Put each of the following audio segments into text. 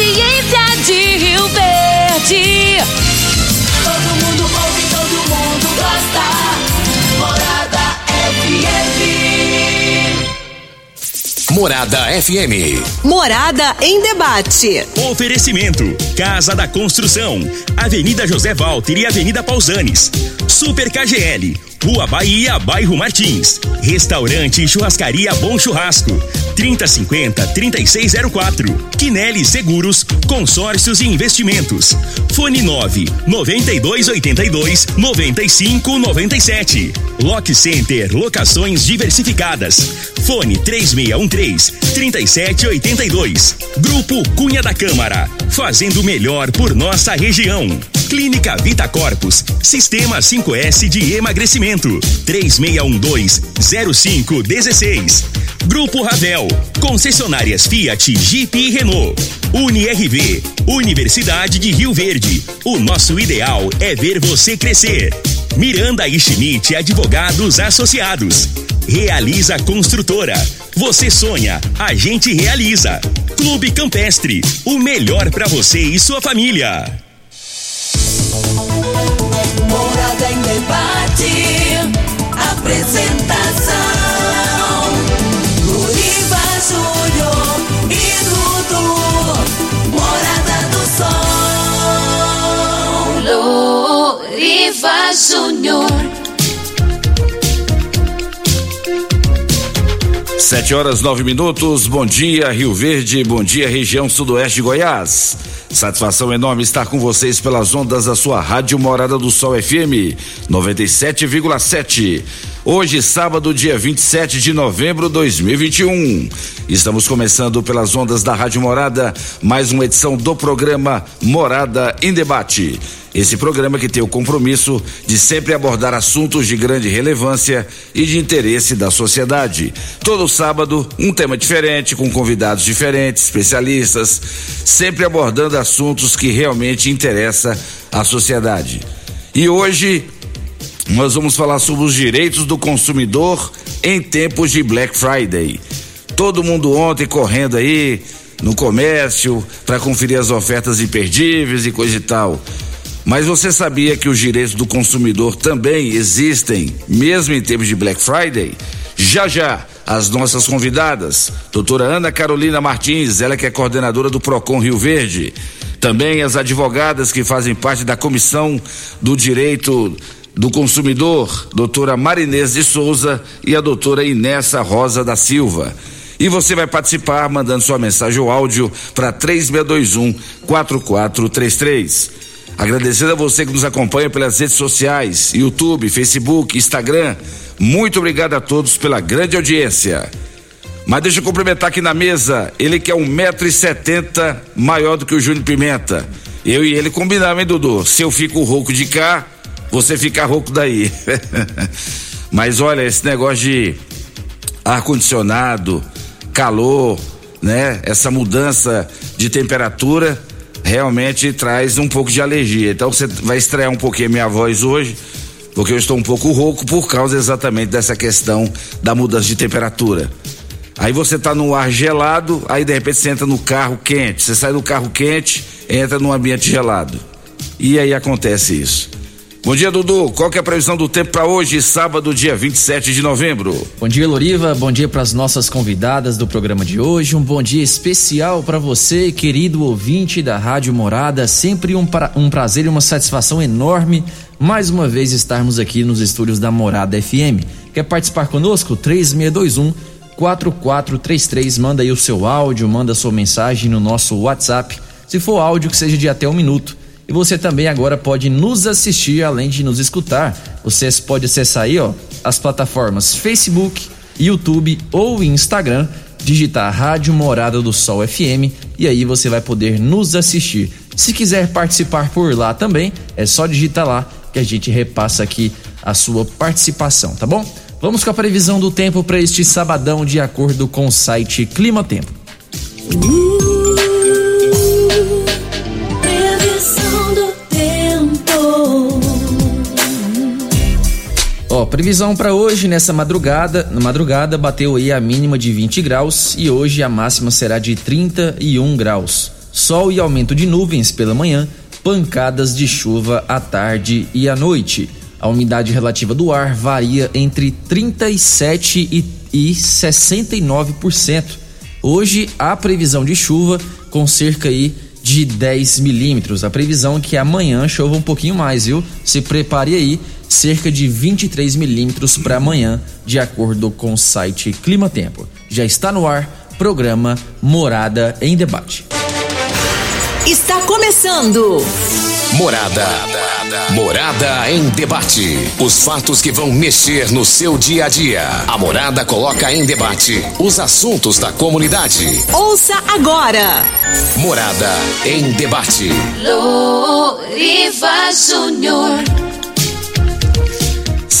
audiência de Rio Verde. Todo mundo ouve, Morada FM. Morada em debate. Oferecimento: Casa da Construção, Avenida José Walter e Avenida Pausanes. Super KGL, Rua Bahia, Bairro Martins. Restaurante e Churrascaria Bom Churrasco. 3050-3604. Quinelli Seguros, Consórcios e Investimentos. Fone 9 9282 9597. Lock Center Locações Diversificadas. Fone 3613 3782. Grupo Cunha da Câmara. Fazendo melhor por nossa região. Clínica Vita Corpus. Sistema 5S de emagrecimento. 3612-0516. Grupo Ravel. Concessionárias Fiat, Jeep e Renault. UniRV. Universidade de Rio Verde. O nosso ideal é ver você crescer. Miranda e Schmidt Advogados Associados. Realiza Construtora. Você sonha, a gente realiza. Clube Campestre. O melhor para você e sua família. Morada em debate. Apresentação: Luriva Júnior. Sete horas nove minutos. Bom dia, Rio Verde. Bom dia, região sudoeste de Goiás. Satisfação enorme estar com vocês pelas ondas da sua Rádio Morada do Sol FM 97,7. Hoje, sábado, dia 27 de novembro de 2021. Estamos começando pelas ondas da Rádio Morada mais uma edição do programa Morada em Debate. Esse programa que tem o compromisso de sempre abordar assuntos de grande relevância e de interesse da sociedade. Todo sábado, um tema diferente, com convidados diferentes, especialistas, sempre abordando assuntos que realmente interessam à sociedade. E hoje, nós vamos falar sobre os direitos do consumidor em tempos de Black Friday. Todo mundo ontem correndo aí no comércio para conferir as ofertas imperdíveis e coisa e tal. Mas você sabia que os direitos do consumidor também existem, mesmo em tempos de Black Friday? Já já, as nossas convidadas, doutora Ana Carolina Martins, ela que é coordenadora do Procon Rio Verde. Também as advogadas que fazem parte da Comissão do Direito do Consumidor, doutora Marinês de Souza e a doutora Inessa Rosa da Silva. E você vai participar mandando sua mensagem ou áudio para 3621 4433. Agradecendo a você que nos acompanha pelas redes sociais, YouTube, Facebook, Instagram. Muito obrigado a todos pela grande audiência. Mas deixa eu cumprimentar aqui na mesa, ele que é um metro e setenta maior do que o Júnior Pimenta. Eu e ele combinamos, hein, Dudu? Se eu fico rouco de cá, você fica rouco daí. Mas olha, esse negócio de ar-condicionado, calor, né? Essa mudança de temperatura realmente traz um pouco de alergia. Então você vai estrear um pouquinho a minha voz hoje, porque eu estou um pouco rouco por causa exatamente dessa questão da mudança de temperatura. Aí você está no ar gelado, aí de repente você entra no carro quente. Você sai do carro quente, entra num ambiente gelado. E aí acontece isso. Bom dia, Dudu. Qual que é a previsão do tempo para hoje, sábado, dia 27 de novembro? Bom dia, Loriva. Bom dia para as nossas convidadas do programa de hoje. Um bom dia especial para você, querido ouvinte da Rádio Morada. Sempre um, pra, um prazer e uma satisfação enorme mais uma vez estarmos aqui nos estúdios da Morada FM. Quer participar conosco? 3621 4433. Manda aí o seu áudio, manda a sua mensagem no nosso WhatsApp. Se for áudio, que seja de até um minuto. E você também agora pode nos assistir, além de nos escutar. Você pode acessar aí, ó, as plataformas Facebook, YouTube ou Instagram, digitar Rádio Morada do Sol FM e aí você vai poder nos assistir. Se quiser participar por lá também, é só digitar lá que a gente repassa aqui a sua participação, tá bom? Vamos com a previsão do tempo para este sabadão de acordo com o site Clima Tempo. Tempo. Previsão para hoje nessa madrugada, na madrugada bateu aí a mínima de 20 graus e hoje a máxima será de 31 graus. Sol e aumento de nuvens pela manhã, pancadas de chuva à tarde e à noite. A umidade relativa do ar varia entre 37 e, e 69%. Hoje há previsão de chuva com cerca aí de 10 milímetros. A previsão é que amanhã chova um pouquinho mais, viu? Se prepare aí, cerca de 23 milímetros para amanhã, de acordo com o site Clima Tempo. Já está no ar, programa Morada em Debate. Está começando. Morada. Morada em debate. Os fatos que vão mexer no seu dia a dia. A Morada coloca em debate os assuntos da comunidade. Ouça agora. Morada em debate. Loriva Júnior.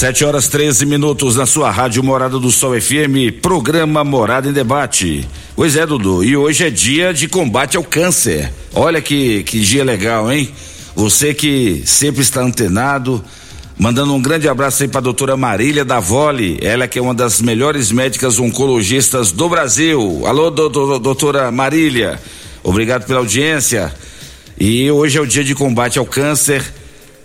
Sete horas 13 minutos na sua rádio Morada do Sol FM, programa Morada em Debate. Pois é, Dudu, e hoje é dia de combate ao câncer. Olha que, que dia legal, hein? Você que sempre está antenado, mandando um grande abraço aí para a doutora Marília da Vole, ela que é uma das melhores médicas oncologistas do Brasil. Alô, doutor, doutora Marília, obrigado pela audiência. E hoje é o dia de combate ao câncer.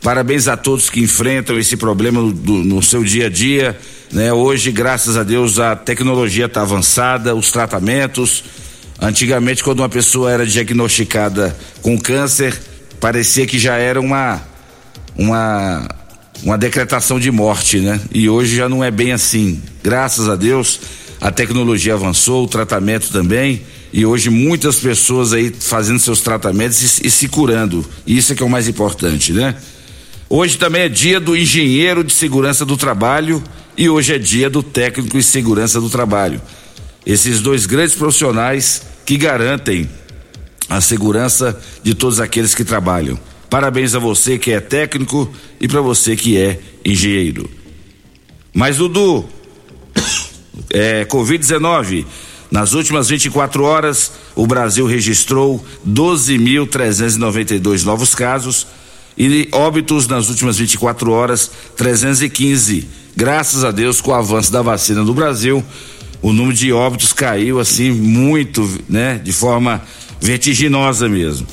Parabéns a todos que enfrentam esse problema no, no seu dia a dia. Né? Hoje, graças a Deus, a tecnologia está avançada, os tratamentos. Antigamente, quando uma pessoa era diagnosticada com câncer, parecia que já era uma uma uma decretação de morte, né? E hoje já não é bem assim. Graças a Deus, a tecnologia avançou, o tratamento também, e hoje muitas pessoas aí fazendo seus tratamentos e, e se curando. Isso é que é o mais importante, né? Hoje também é dia do engenheiro de segurança do trabalho e hoje é dia do técnico em segurança do trabalho. Esses dois grandes profissionais que garantem a segurança de todos aqueles que trabalham. Parabéns a você que é técnico e para você que é engenheiro. Mas Dudu, é, Covid-19, nas últimas 24 horas, o Brasil registrou 12.392 novos casos e óbitos nas últimas 24 horas 315. Graças a Deus, com o avanço da vacina no Brasil, o número de óbitos caiu assim muito, né, de forma vertiginosa mesmo.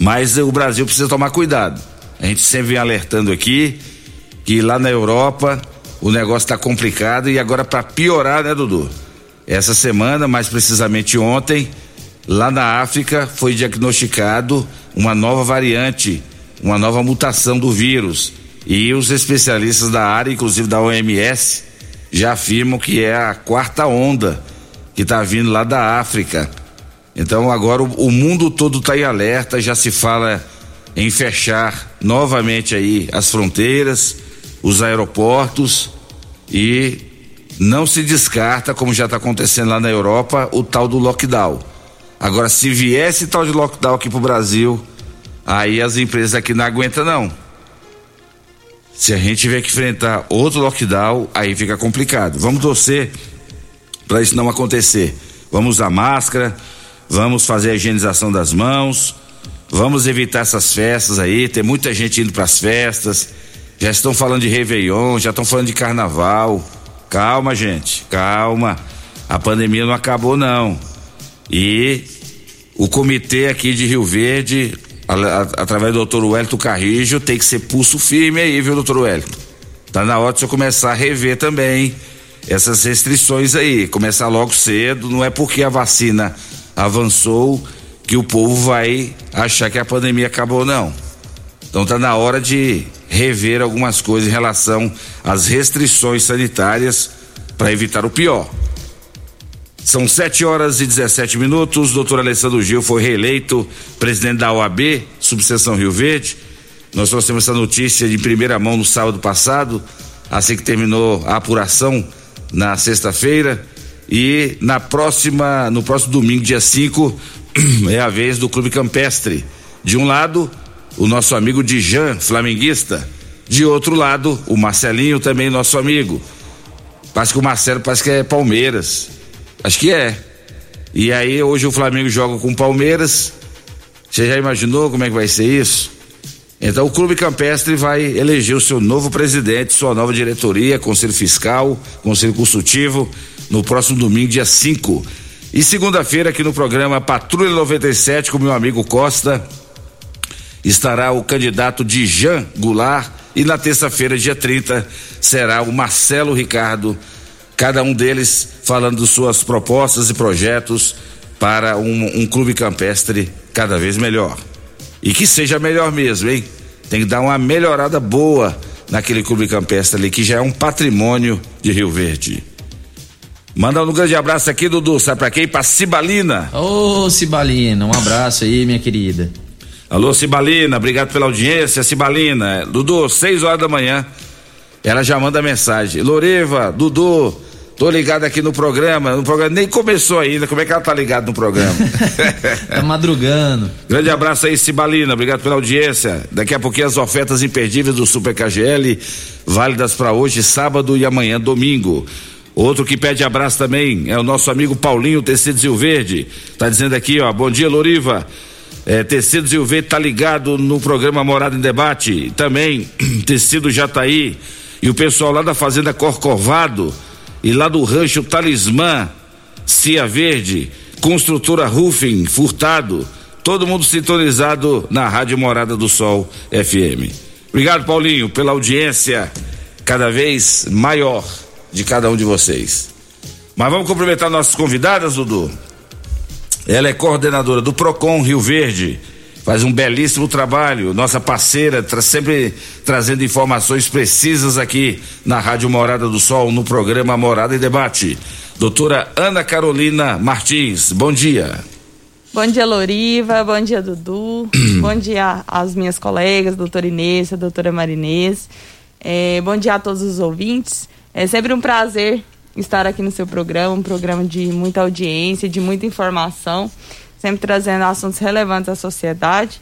Mas o Brasil precisa tomar cuidado. A gente sempre vem alertando aqui que lá na Europa o negócio está complicado e agora para piorar, né, Dudu? Essa semana, mais precisamente ontem, lá na África foi diagnosticado uma nova variante, uma nova mutação do vírus. E os especialistas da área, inclusive da OMS, já afirmam que é a quarta onda que está vindo lá da África. Então agora o, o mundo todo está em alerta, já se fala em fechar novamente aí as fronteiras, os aeroportos e não se descarta, como já está acontecendo lá na Europa, o tal do lockdown. Agora, se viesse tal de lockdown aqui pro Brasil, aí as empresas aqui não aguentam não. Se a gente tiver que enfrentar outro lockdown, aí fica complicado. Vamos torcer para isso não acontecer. Vamos usar máscara, vamos fazer a higienização das mãos, vamos evitar essas festas aí. Tem muita gente indo para as festas, já estão falando de Réveillon, já estão falando de carnaval. Calma, gente, calma. A pandemia não acabou, não. E o comitê aqui de Rio Verde, a, a, através do doutor Wellington Carrijo, tem que ser pulso firme aí, viu, doutor Wellington? Tá na hora de você começar a rever também essas restrições aí. Começar logo cedo, não é porque a vacina avançou que o povo vai achar que a pandemia acabou, não. Então tá na hora de rever algumas coisas em relação às restrições sanitárias para evitar o pior. São 7 horas e 17 minutos. Doutor Alessandro Gil foi reeleito presidente da OAB, subseção Rio Verde. Nós trouxemos essa notícia de primeira mão no sábado passado, assim que terminou a apuração na sexta-feira. E na próxima, no próximo domingo, dia 5, é a vez do Clube Campestre. De um lado, o nosso amigo Dijan, flamenguista. De outro lado, o Marcelinho, também nosso amigo. Parece que o Marcelo parece que é Palmeiras. Acho que é. E aí hoje o Flamengo joga com o Palmeiras. Você já imaginou como é que vai ser isso? Então o Clube Campestre vai eleger o seu novo presidente, sua nova diretoria, conselho fiscal, conselho consultivo, no próximo domingo, dia 5. E segunda-feira, aqui no programa Patrulha 97, com meu amigo Costa, estará o candidato de Jean Goulart. E na terça-feira, dia 30, será o Marcelo Ricardo, cada um deles falando suas propostas e projetos para um, um clube campestre cada vez melhor. E que seja melhor mesmo, hein? Tem que dar uma melhorada boa naquele clube campestre ali, que já é um patrimônio de Rio Verde. Manda um grande abraço aqui, Dudu. Sabe pra quem? Pra Cibalina. Ô, Cibalina, um abraço aí, minha querida. Alô, Cibalina, obrigado pela audiência, Cibalina. Dudu, seis horas da manhã. Ela já manda mensagem. Loriva, Dudu, Tô ligado aqui no programa, no programa nem começou ainda, como é que ela tá ligada no programa? tá madrugando. Grande abraço aí, Cibalina, obrigado pela audiência. Daqui a pouquinho as ofertas imperdíveis do Super KGL, válidas para hoje, sábado e amanhã, domingo. Outro que pede abraço também é o nosso amigo Paulinho Tecidos Rio Verde. Tá dizendo aqui, ó, bom dia, Loriva. É, Tecidos Rio Verde tá ligado no programa Morada em Debate. Também, Tecido Jataí. E o pessoal lá da Fazenda Corcovado e lá do rancho Talismã, Cia Verde, Construtora Roofing, Furtado, todo mundo sintonizado na Rádio Morada do Sol FM. Obrigado, Paulinho, pela audiência cada vez maior de cada um de vocês. Mas vamos cumprimentar nossas convidadas, Dudu. Ela é coordenadora do Procon Rio Verde faz um belíssimo trabalho, nossa parceira, tra sempre trazendo informações precisas aqui na Rádio Morada do Sol, no programa Morada e Debate. Doutora Ana Carolina Martins, bom dia. Bom dia, Loriva, bom dia, Dudu, bom dia às minhas colegas, doutora Inês, a doutora Marinês, é, bom dia a todos os ouvintes. É sempre um prazer estar aqui no seu programa, um programa de muita audiência, de muita informação sempre trazendo assuntos relevantes à sociedade.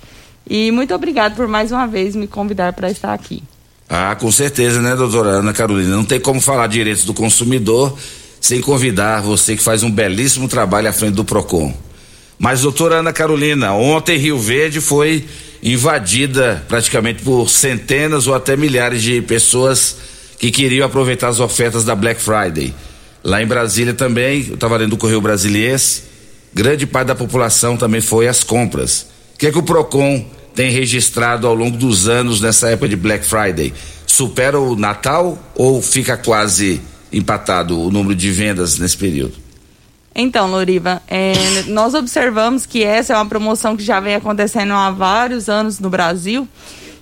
E muito obrigado por mais uma vez me convidar para estar aqui. Ah, com certeza, né, doutora Ana Carolina? Não tem como falar direitos do consumidor sem convidar você que faz um belíssimo trabalho à frente do PROCON. Mas, doutora Ana Carolina, ontem Rio Verde foi invadida praticamente por centenas ou até milhares de pessoas que queriam aproveitar as ofertas da Black Friday. Lá em Brasília também, eu estava lendo o Correio Brasiliense, grande parte da população também foi às compras. O que é que o Procon tem registrado ao longo dos anos nessa época de Black Friday? Supera o Natal ou fica quase empatado o número de vendas nesse período? Então, Loriva, é, nós observamos que essa é uma promoção que já vem acontecendo há vários anos no Brasil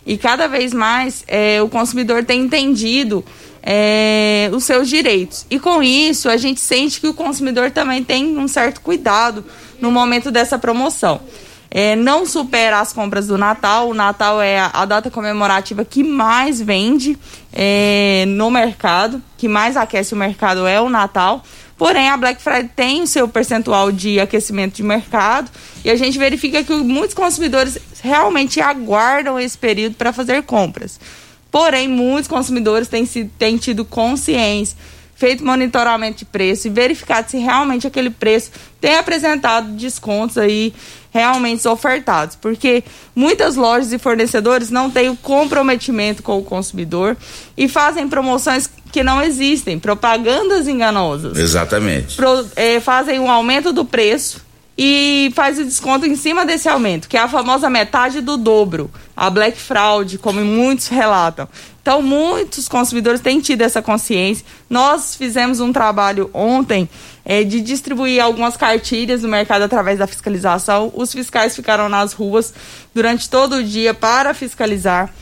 e cada vez mais é, o consumidor tem entendido é, os seus direitos. E com isso, a gente sente que o consumidor também tem um certo cuidado no momento dessa promoção. É, não supera as compras do Natal. O Natal é a, data comemorativa que mais vende é, no mercado, que mais aquece o mercado é o Natal. Porém, a Black Friday tem o seu percentual de aquecimento de mercado e a gente verifica que muitos consumidores realmente aguardam esse período para fazer compras. Porém, muitos consumidores têm, têm tido consciência, feito monitoramento de preço e verificado se realmente aquele preço tem apresentado descontos aí realmente ofertados. Porque muitas lojas e fornecedores não têm o comprometimento com o consumidor e fazem promoções que não existem, propagandas enganosas. Exatamente. Pro, é, fazem um aumento do preço e faz o desconto em cima desse aumento, que é a famosa metade do dobro, a Black Fraud, como muitos relatam. Então, muitos consumidores têm tido essa consciência. Nós fizemos um trabalho ontem é, de distribuir algumas cartilhas no mercado através da fiscalização. Os fiscais ficaram nas ruas durante todo o dia para fiscalizar.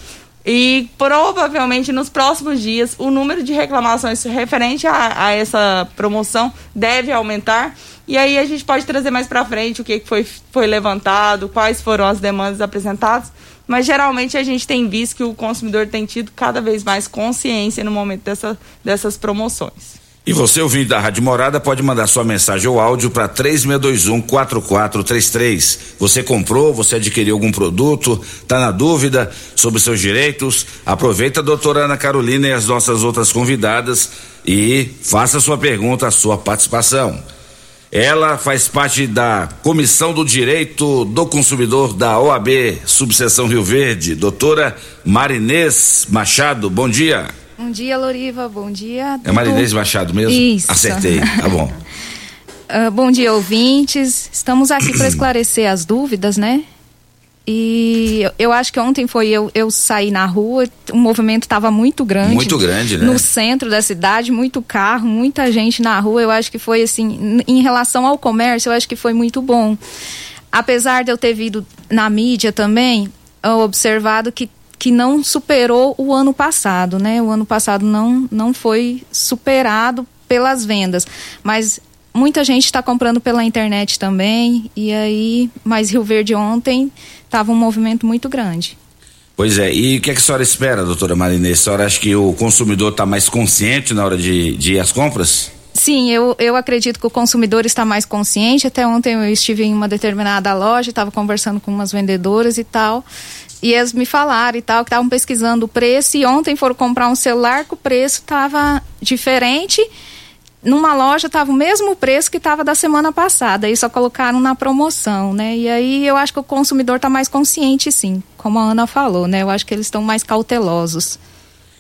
E provavelmente nos próximos dias o número de reclamações referente a, a essa promoção deve aumentar e aí a gente pode trazer mais para frente o que foi, foi levantado, quais foram as demandas apresentadas. Mas geralmente a gente tem visto que o consumidor tem tido cada vez mais consciência no momento dessa, dessas promoções. E você, ouvinte da Rádio Morada, pode mandar sua mensagem ou áudio para 3621-4433. Você comprou, você adquiriu algum produto, está na dúvida sobre seus direitos? Aproveita a doutora Ana Carolina e as nossas outras convidadas e faça sua pergunta, a sua participação. Ela faz parte da Comissão do Direito do Consumidor da OAB, Subseção Rio Verde. Doutora Marinês Machado, bom dia. Bom dia, Loriva. Bom dia. É Marinês Machado mesmo? Isso. Acertei, tá bom. uh, bom dia, ouvintes. Estamos aqui para esclarecer as dúvidas, né? E eu acho que ontem foi eu, eu saí na rua, o movimento estava muito grande. Muito grande, né? No centro da cidade, muito carro, muita gente na rua. Eu acho que foi assim, em relação ao comércio, eu acho que foi muito bom. Apesar de eu ter vindo na mídia também, observado que, que não superou o ano passado, né? O ano passado não, não foi superado pelas vendas. Mas muita gente está comprando pela internet também. E aí, mas Rio Verde ontem estava um movimento muito grande. Pois é, e o que, é que a senhora espera, doutora Marinês? A senhora acha que o consumidor está mais consciente na hora de, de ir às compras? Sim, eu, eu acredito que o consumidor está mais consciente. Até ontem eu estive em uma determinada loja, estava conversando com umas vendedoras e tal. E eles me falaram e tal, que estavam pesquisando o preço. E ontem foram comprar um celular que o preço estava diferente numa loja estava o mesmo preço que estava da semana passada e só colocaram na promoção, né? E aí eu acho que o consumidor está mais consciente, sim, como a Ana falou, né? Eu acho que eles estão mais cautelosos.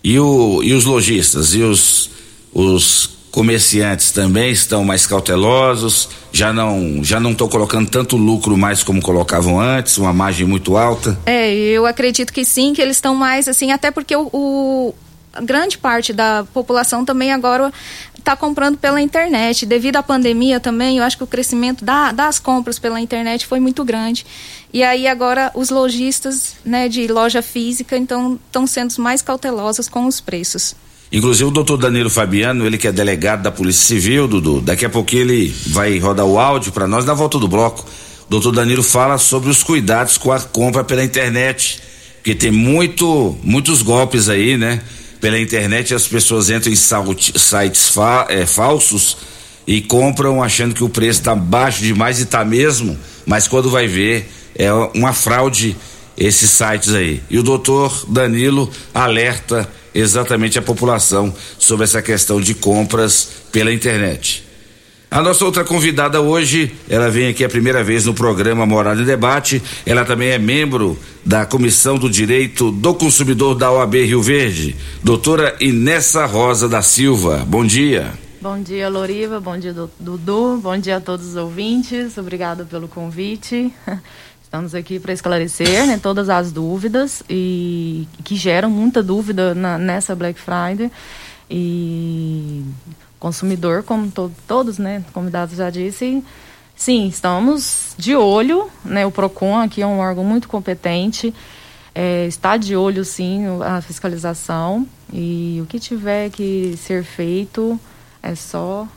E, o, e os lojistas e os, os comerciantes também estão mais cautelosos, já não já não estão colocando tanto lucro mais como colocavam antes, uma margem muito alta. É, eu acredito que sim, que eles estão mais assim, até porque o, o grande parte da população também agora está comprando pela internet. Devido à pandemia também, eu acho que o crescimento da, das compras pela internet foi muito grande. E aí agora os lojistas né, de loja física então estão sendo mais cautelosos com os preços. Inclusive o doutor Danilo Fabiano, ele que é delegado da Polícia Civil, Dudu, daqui a pouco ele vai rodar o áudio para nós na volta do bloco. O doutor Danilo fala sobre os cuidados com a compra pela internet, porque tem muito, muitos golpes aí, né? pela internet as pessoas entram em sites fa é, falsos e compram achando que o preço está baixo demais e está mesmo, mas quando vai ver é uma fraude esses sites aí. E o doutor Danilo alerta exatamente a população sobre essa questão de compras pela internet. A nossa outra convidada hoje, ela vem aqui a primeira vez no programa Morada em Debate. Ela também é membro da Comissão do Direito do Consumidor da OAB Rio Verde. Doutora Inessa Rosa da Silva. Bom dia. Bom dia, Loriva. Bom dia, Dudu. Bom dia a todos os ouvintes. Obrigada pelo convite. Estamos aqui para esclarecer né, todas as dúvidas e que geram muita dúvida na, nessa Black Friday. E consumidor, como to todos, né, convidados já disse, sim, estamos de olho, né, o Procon aqui é um órgão muito competente, é, está de olho sim a fiscalização e o que tiver que ser feito é só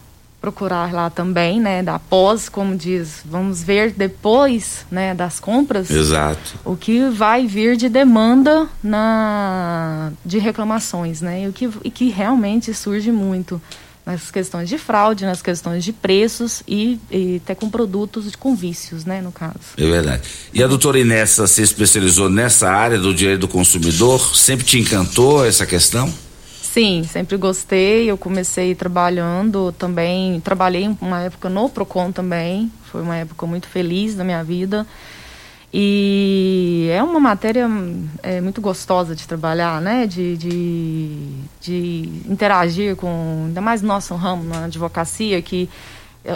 procurar lá também, né, da pós, como diz, vamos ver depois, né, das compras. Exato. O que vai vir de demanda na de reclamações, né? E o que e que realmente surge muito nas questões de fraude, nas questões de preços e, e, até com produtos com vícios, né, no caso. É verdade. E a doutora Inessa se especializou nessa área do direito do consumidor? Sempre te encantou essa questão? Sim, sempre gostei. Eu comecei trabalhando também, trabalhei uma época no Procon também. Foi uma época muito feliz da minha vida. E é uma matéria é, muito gostosa de trabalhar, né? De, de, de interagir com, ainda mais no nosso ramo, na advocacia, que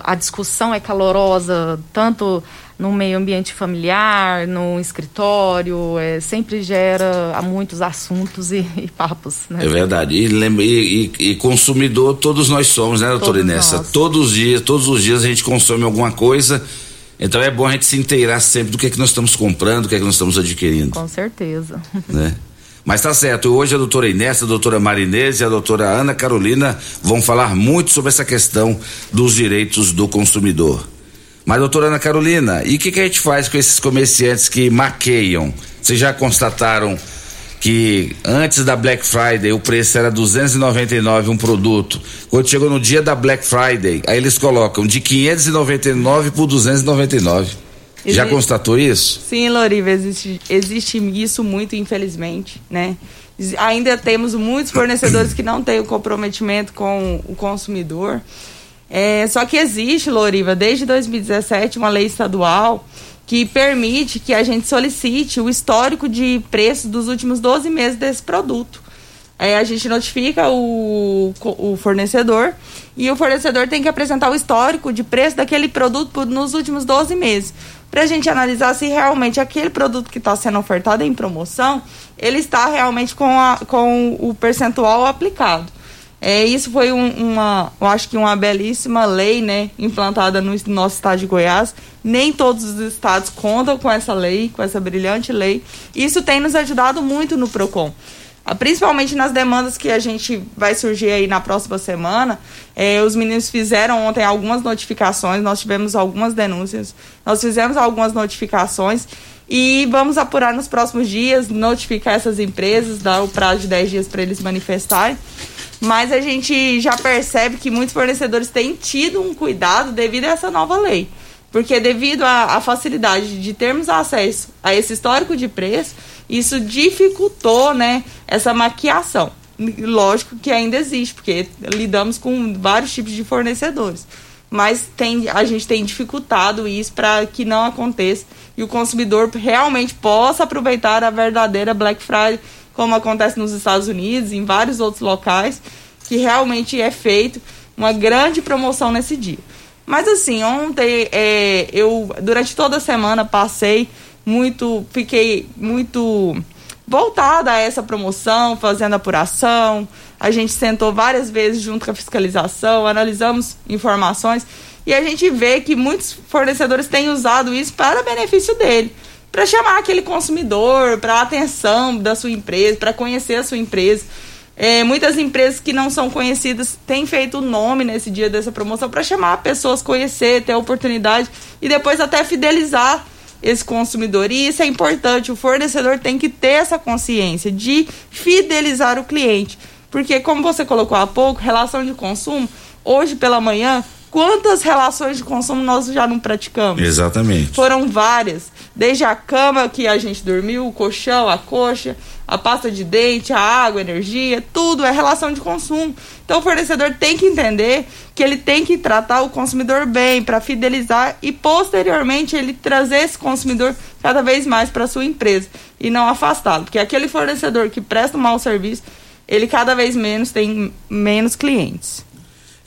a discussão é calorosa, tanto no meio ambiente familiar, no escritório, é, sempre gera muitos assuntos e, e papos. Né? É verdade. E, e, e, consumidor todos nós somos, né, doutora Inessa? Todos os dias, todos os dias a gente consome alguma coisa então é bom a gente se inteirar sempre do que é que nós estamos comprando, do que é que nós estamos adquirindo. Com certeza. Né? Mas tá certo, hoje a doutora Inés, a doutora Marinese e a doutora Ana Carolina vão falar muito sobre essa questão dos direitos do consumidor. Mas doutora Ana Carolina, e o que, que a gente faz com esses comerciantes que maqueiam? Vocês já constataram que antes da Black Friday o preço era 299 um produto. Quando chegou no dia da Black Friday, aí eles colocam de 599 por 299. Existe... Já constatou isso? Sim, Loriva, existe, existe isso muito, infelizmente, né? Ainda temos muitos fornecedores que não têm o comprometimento com o consumidor. É, só que existe, Loriva, desde 2017, uma lei estadual que permite que a gente solicite o histórico de preço dos últimos 12 meses desse produto. É, a gente notifica o, o fornecedor e o fornecedor tem que apresentar o histórico de preço daquele produto nos últimos 12 meses. Para a gente analisar se realmente aquele produto que está sendo ofertado em promoção, ele está realmente com, a, com o percentual aplicado. É, isso foi um, uma, eu acho que uma belíssima lei, né, implantada no nosso estado de Goiás. Nem todos os estados contam com essa lei, com essa brilhante lei. Isso tem nos ajudado muito no Procon. Ah, principalmente nas demandas que a gente vai surgir aí na próxima semana. É, os meninos fizeram ontem algumas notificações, nós tivemos algumas denúncias, nós fizemos algumas notificações e vamos apurar nos próximos dias, notificar essas empresas, dar o prazo de 10 dias para eles manifestarem. Mas a gente já percebe que muitos fornecedores têm tido um cuidado devido a essa nova lei. Porque devido à facilidade de termos acesso a esse histórico de preço, isso dificultou né, essa maquiação. Lógico que ainda existe, porque lidamos com vários tipos de fornecedores. Mas tem, a gente tem dificultado isso para que não aconteça e o consumidor realmente possa aproveitar a verdadeira Black Friday, como acontece nos Estados Unidos, em vários outros locais, que realmente é feito uma grande promoção nesse dia. Mas assim, ontem é, eu durante toda a semana passei muito, fiquei muito voltada a essa promoção, fazendo apuração. A gente sentou várias vezes junto com a fiscalização, analisamos informações e a gente vê que muitos fornecedores têm usado isso para benefício dele, para chamar aquele consumidor, para atenção da sua empresa, para conhecer a sua empresa. É, muitas empresas que não são conhecidas têm feito o nome nesse dia dessa promoção para chamar pessoas, conhecer, ter a oportunidade e depois até fidelizar esse consumidor. E isso é importante, o fornecedor tem que ter essa consciência de fidelizar o cliente. Porque, como você colocou há pouco, relação de consumo, hoje pela manhã, quantas relações de consumo nós já não praticamos? Exatamente. Foram várias. Desde a cama que a gente dormiu, o colchão, a coxa, a pasta de dente, a água, a energia, tudo é relação de consumo. Então o fornecedor tem que entender que ele tem que tratar o consumidor bem para fidelizar e posteriormente ele trazer esse consumidor cada vez mais para sua empresa e não afastá-lo, porque aquele fornecedor que presta um mau serviço, ele cada vez menos tem menos clientes.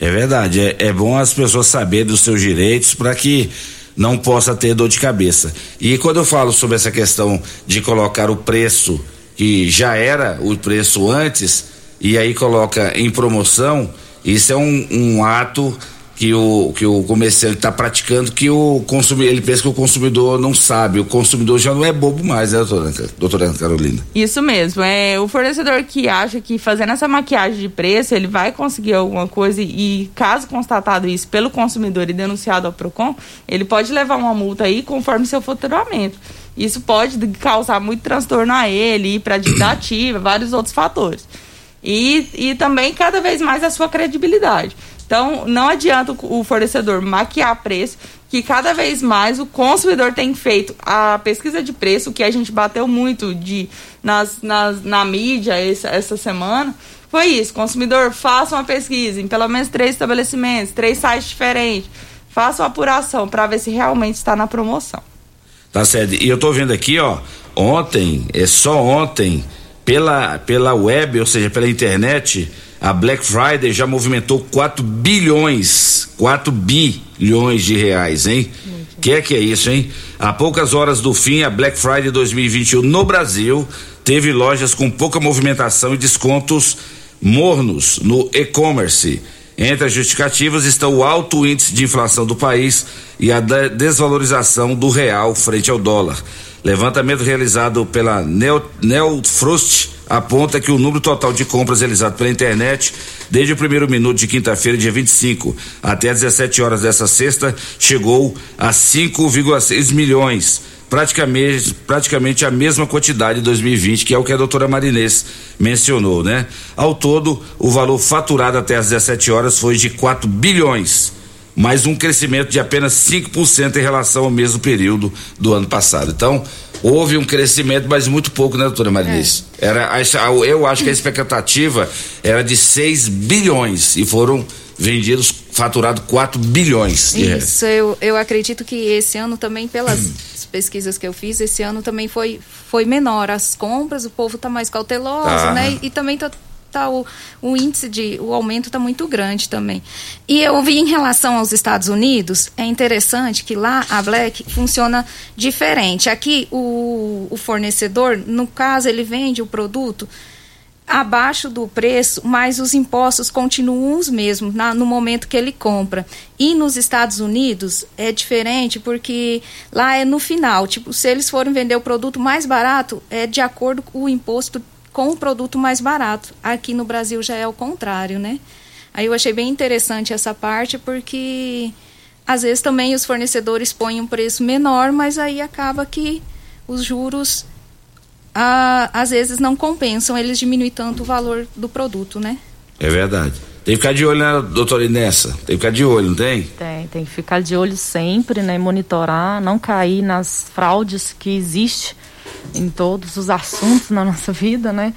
É verdade, é, é bom as pessoas saberem dos seus direitos para que não possa ter dor de cabeça. E quando eu falo sobre essa questão de colocar o preço que já era o preço antes e aí coloca em promoção, isso é um, um ato que o, que o comerciante está praticando que o consumidor, ele pensa que o consumidor não sabe, o consumidor já não é bobo mais, né, doutora, doutora Carolina? Isso mesmo, é o fornecedor que acha que fazendo essa maquiagem de preço ele vai conseguir alguma coisa e caso constatado isso pelo consumidor e denunciado ao PROCON, ele pode levar uma multa aí conforme seu faturamento. Isso pode causar muito transtorno a ele, ir para dívida ativa, vários outros fatores. E, e também cada vez mais a sua credibilidade. Então, não adianta o fornecedor maquiar preço, que cada vez mais o consumidor tem feito a pesquisa de preço, que a gente bateu muito de nas, nas, na mídia essa, essa semana, foi isso. Consumidor, faça uma pesquisa em pelo menos três estabelecimentos, três sites diferentes. Faça uma apuração para ver se realmente está na promoção. Tá certo. E eu tô vendo aqui, ó, ontem, é só ontem, pela, pela web, ou seja, pela internet, a Black Friday já movimentou 4 bilhões, 4 bilhões de reais, hein? Que é que é isso, hein? Há poucas horas do fim, a Black Friday 2021 no Brasil teve lojas com pouca movimentação e descontos mornos no e-commerce. Entre as justificativas estão o alto índice de inflação do país e a desvalorização do real frente ao dólar. Levantamento realizado pela Neofrost aponta que o número total de compras realizado pela internet desde o primeiro minuto de quinta-feira, dia 25, até às 17 horas dessa sexta, chegou a 5,6 milhões. Praticamente, praticamente a mesma quantidade de 2020, que é o que a doutora Marinês mencionou, né? Ao todo, o valor faturado até às 17 horas foi de 4 bilhões mais um crescimento de apenas 5% em relação ao mesmo período do ano passado. Então, houve um crescimento, mas muito pouco, né, doutora Marinês? É. Era, eu acho que a expectativa era de 6 bilhões e foram vendidos, faturado 4 bilhões. Isso, eu, eu acredito que esse ano também, pelas pesquisas que eu fiz, esse ano também foi, foi menor as compras, o povo está mais cauteloso, Ah. né? E, também tá, tá o, o índice de, o aumento está muito grande também. E eu vi em relação aos Estados Unidos, é interessante que lá a Black funciona diferente. Aqui o, o fornecedor, no caso, ele vende o produto abaixo do preço, mas os impostos continuam os mesmos na- no momento que ele compra. E nos Estados Unidos é diferente porque lá é no final. Tipo, se eles forem vender o produto mais barato, é de acordo com o imposto com o produto mais barato. Aqui no Brasil já é o contrário, né? Aí eu achei bem interessante essa parte porque às vezes também os fornecedores põem um preço menor, mas aí acaba que os juros ah, às vezes não compensam eles diminuir tanto o valor do produto, né? É verdade. Tem que ficar de olho, né, doutora Inessa? Tem que ficar de olho, não tem? Tem, tem que ficar de olho sempre, né? Monitorar, não cair nas fraudes que existe em todos os assuntos na nossa vida, né?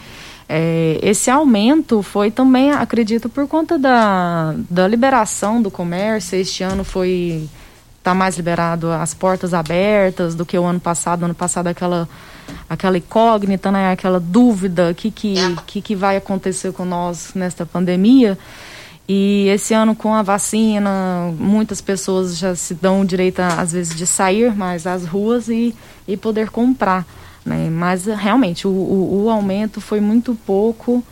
É, esse aumento foi também, acredito, por conta da, da liberação do comércio. Este ano foi tá mais liberado as portas abertas do que o ano passado. Ano passado aquela aquela incógnita, né? Aquela dúvida, que que, que que vai acontecer com nós nesta pandemia. E esse ano com a vacina, muitas pessoas já se dão o direito, às vezes, de sair mais às ruas e, e poder comprar. Né? Mas realmente o, o, o aumento foi muito pouco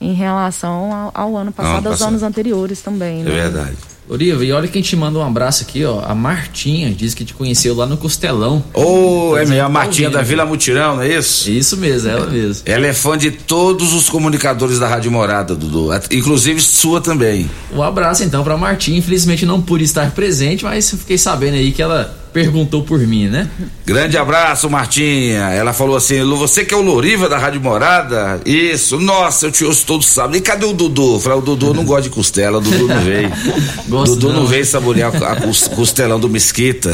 em relação ao, ao ano passado, aos passado. anos anteriores também. É né? verdade. Oriva, e olha quem te manda um abraço aqui, ó. A Martinha diz que te conheceu lá no Costelão. Ô, é Tá mesmo, a Martinha da aqui. Vila Mutirão, não é isso? Isso mesmo, ela mesmo. Ela é fã de todos os comunicadores da Rádio Morada, Dudu. Inclusive sua também. Um abraço então pra Martinha. Infelizmente não pude estar presente, mas fiquei sabendo aí que ela perguntou por mim, né? Grande abraço, Martinha. Ela falou assim: você que é o Loriva da Rádio Morada? Isso, nossa, eu te ouço todo sábado. E cadê o Dudu? Eu Falei, o Dudu não gosta de costela, o Dudu não veio. Gosto Dudu não, não. veio saborear a cos- costelão do Mesquita.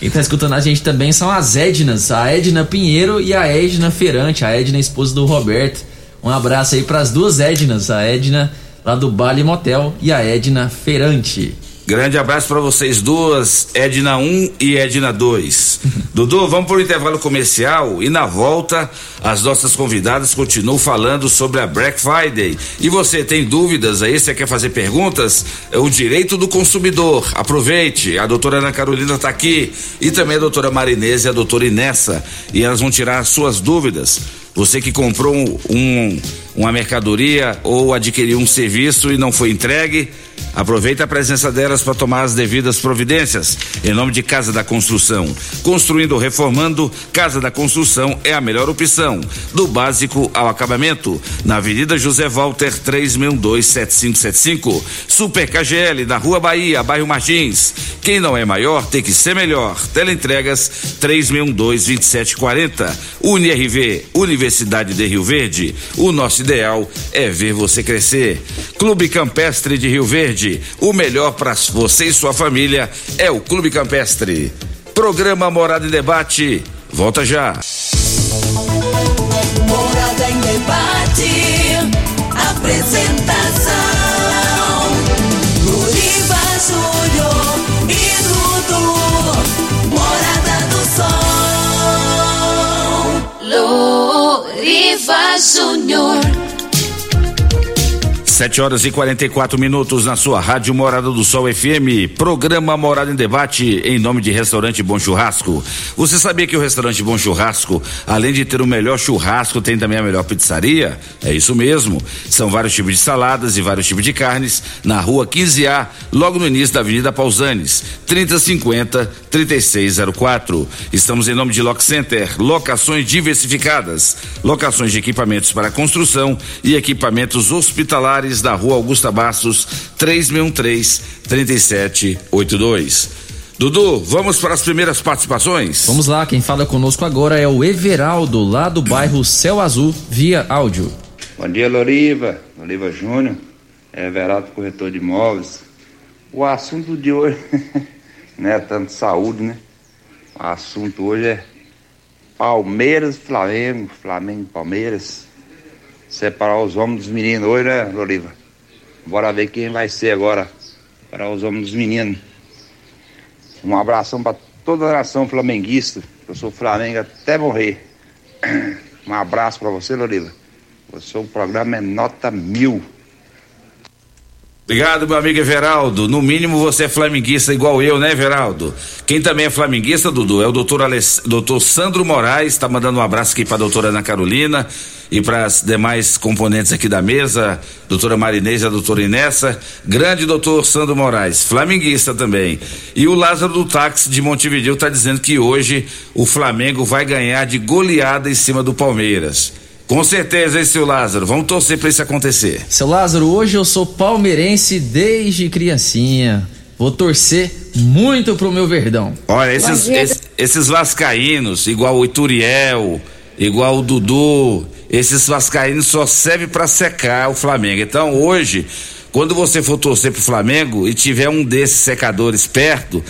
Quem tá escutando a gente também são as Ednas, a Edna Pinheiro e a Edna Ferante, a Edna esposa do Roberto. Um abraço aí pras duas Ednas, a Edna lá do Bali Motel e a Edna Ferante. Grande abraço pra vocês duas, Edna 1 e Edna 2. Dudu, vamos pro intervalo comercial e na volta as nossas convidadas continuam falando sobre a Black Friday. E você tem dúvidas aí, você quer fazer perguntas? É o direito do consumidor. Aproveite, a doutora Ana Carolina tá aqui e também a doutora Marinese e a doutora Inessa e elas vão tirar as suas dúvidas. Você que comprou um- uma mercadoria ou adquiriu um serviço e não foi entregue, aproveita a presença delas para tomar as devidas providências. Em nome de Casa da Construção. Construindo ou reformando, Casa da Construção é a melhor opção. Do básico ao acabamento. Na Avenida José Walter 36127575. Super KGL, na Rua Bahia, bairro Martins. Quem não é maior tem que ser melhor. Teleentregas 36122740. UniRV, Universidade de Rio Verde. O nosso ideal é ver você crescer. Clube Campestre de Rio Verde. O melhor para você e sua família é o Clube Campestre. Programa Morada em Debate. Volta já. Morada em debate. Apresentação. Luriva Júnior e Dudu. Morada do Sol. Luriva Júnior. 7 horas e 44 minutos na sua Rádio Morada do Sol FM. Programa Morada em Debate em nome de Restaurante Bom Churrasco. Você sabia que o Restaurante Bom Churrasco, além de ter o melhor churrasco, tem também a melhor pizzaria? É isso mesmo. São vários tipos de saladas e vários tipos de carnes na rua 15A, logo no início da Avenida Pausanes, 3050 3604. Estamos em nome de Lock Center, locações diversificadas, locações de equipamentos para construção e equipamentos hospitalares da Rua Augusta Bastos, 3613 3782. Dudu, vamos para as primeiras participações? Vamos lá, quem fala conosco agora é o Everaldo, lá do bairro Céu Azul, via áudio. Bom dia, Loriva. Loriva Júnior, é Verado Corretor de Imóveis. O assunto de hoje não é tanto saúde, né? O assunto hoje é Palmeiras e Flamengo, Flamengo e Palmeiras. Separar os homens dos meninos hoje, né, Loriva? Bora ver quem vai ser agora para os homens dos meninos. Um abração para toda a nação flamenguista. Eu sou Flamengo até morrer. Um abraço para você, Loriva. O seu programa é nota mil. Obrigado, meu amigo Everaldo. No mínimo você é flamenguista igual eu, né, Everaldo? Quem também é flamenguista, Dudu, é o doutor, Aless... doutor Sandro Moraes. Está mandando um abraço aqui para a doutora Ana Carolina e para as demais componentes aqui da mesa, doutora Marinês e a doutora Inessa. Grande doutor Sandro Moraes, flamenguista também. E o Lázaro do Táxi de Montevideo está dizendo que hoje o Flamengo vai ganhar de goleada em cima do Palmeiras. Com certeza, hein, seu Lázaro? Vamos torcer para isso acontecer. Seu Lázaro, hoje eu sou palmeirense desde criancinha. Vou torcer muito pro meu verdão. Olha, esses, esses, esses vascaínos, igual o Ituriel, igual o Dudu, esses vascaínos só servem para secar o Flamengo. Então, hoje, quando você for torcer pro Flamengo e tiver um desses secadores perto,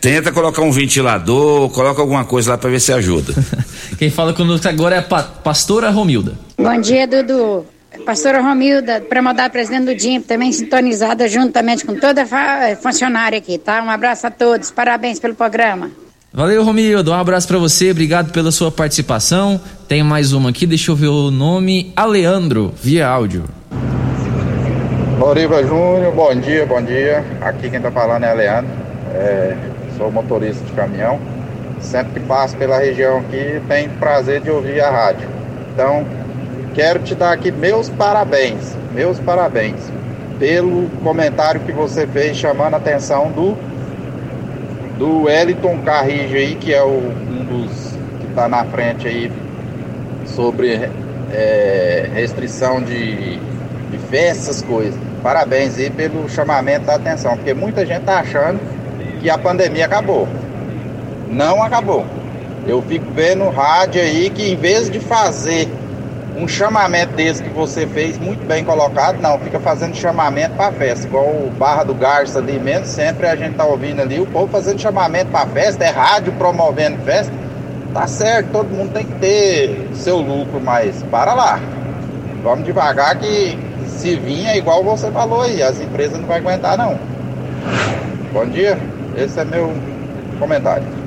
Tenta colocar um ventilador, coloca alguma coisa lá para ver se ajuda. Quem fala conosco agora é a pa pastora Romilda. Bom dia, Dudu. Pastora Romilda, para mandar presidente do DIMP, também sintonizada juntamente com toda a funcionária aqui, tá? Um abraço a todos, parabéns pelo programa. Valeu, Romildo. Um abraço para você, obrigado pela sua participação. Tem mais uma aqui, deixa eu ver o nome. Aleandro, via áudio. Loriva Júnior, bom dia, bom dia. Aqui quem tá falando é Aleandro. É, sou motorista de caminhão. Sempre que passo pela região aqui, tenho prazer de ouvir a rádio. Então, quero te dar aqui meus parabéns, meus parabéns pelo comentário que você fez chamando a atenção do do Wellington Carrijo aí, que é o, um dos que está na frente aí sobre é, restrição de, de festas, coisas. Parabéns aí pelo chamamento da atenção, porque muita gente tá achando que a pandemia acabou. Não acabou. Eu fico vendo rádio aí que em vez de fazer um chamamento desse que você fez, muito bem colocado, não, fica fazendo chamamento para festa, igual o Barra do Garça ali mesmo, sempre a gente tá ouvindo ali o povo fazendo chamamento para festa, é rádio promovendo festa. Tá certo, todo mundo tem que ter seu lucro, mas para lá. Vamos devagar que se vir é igual você falou aí, as empresas não vão aguentar não. Bom dia. Esse é meu comentário.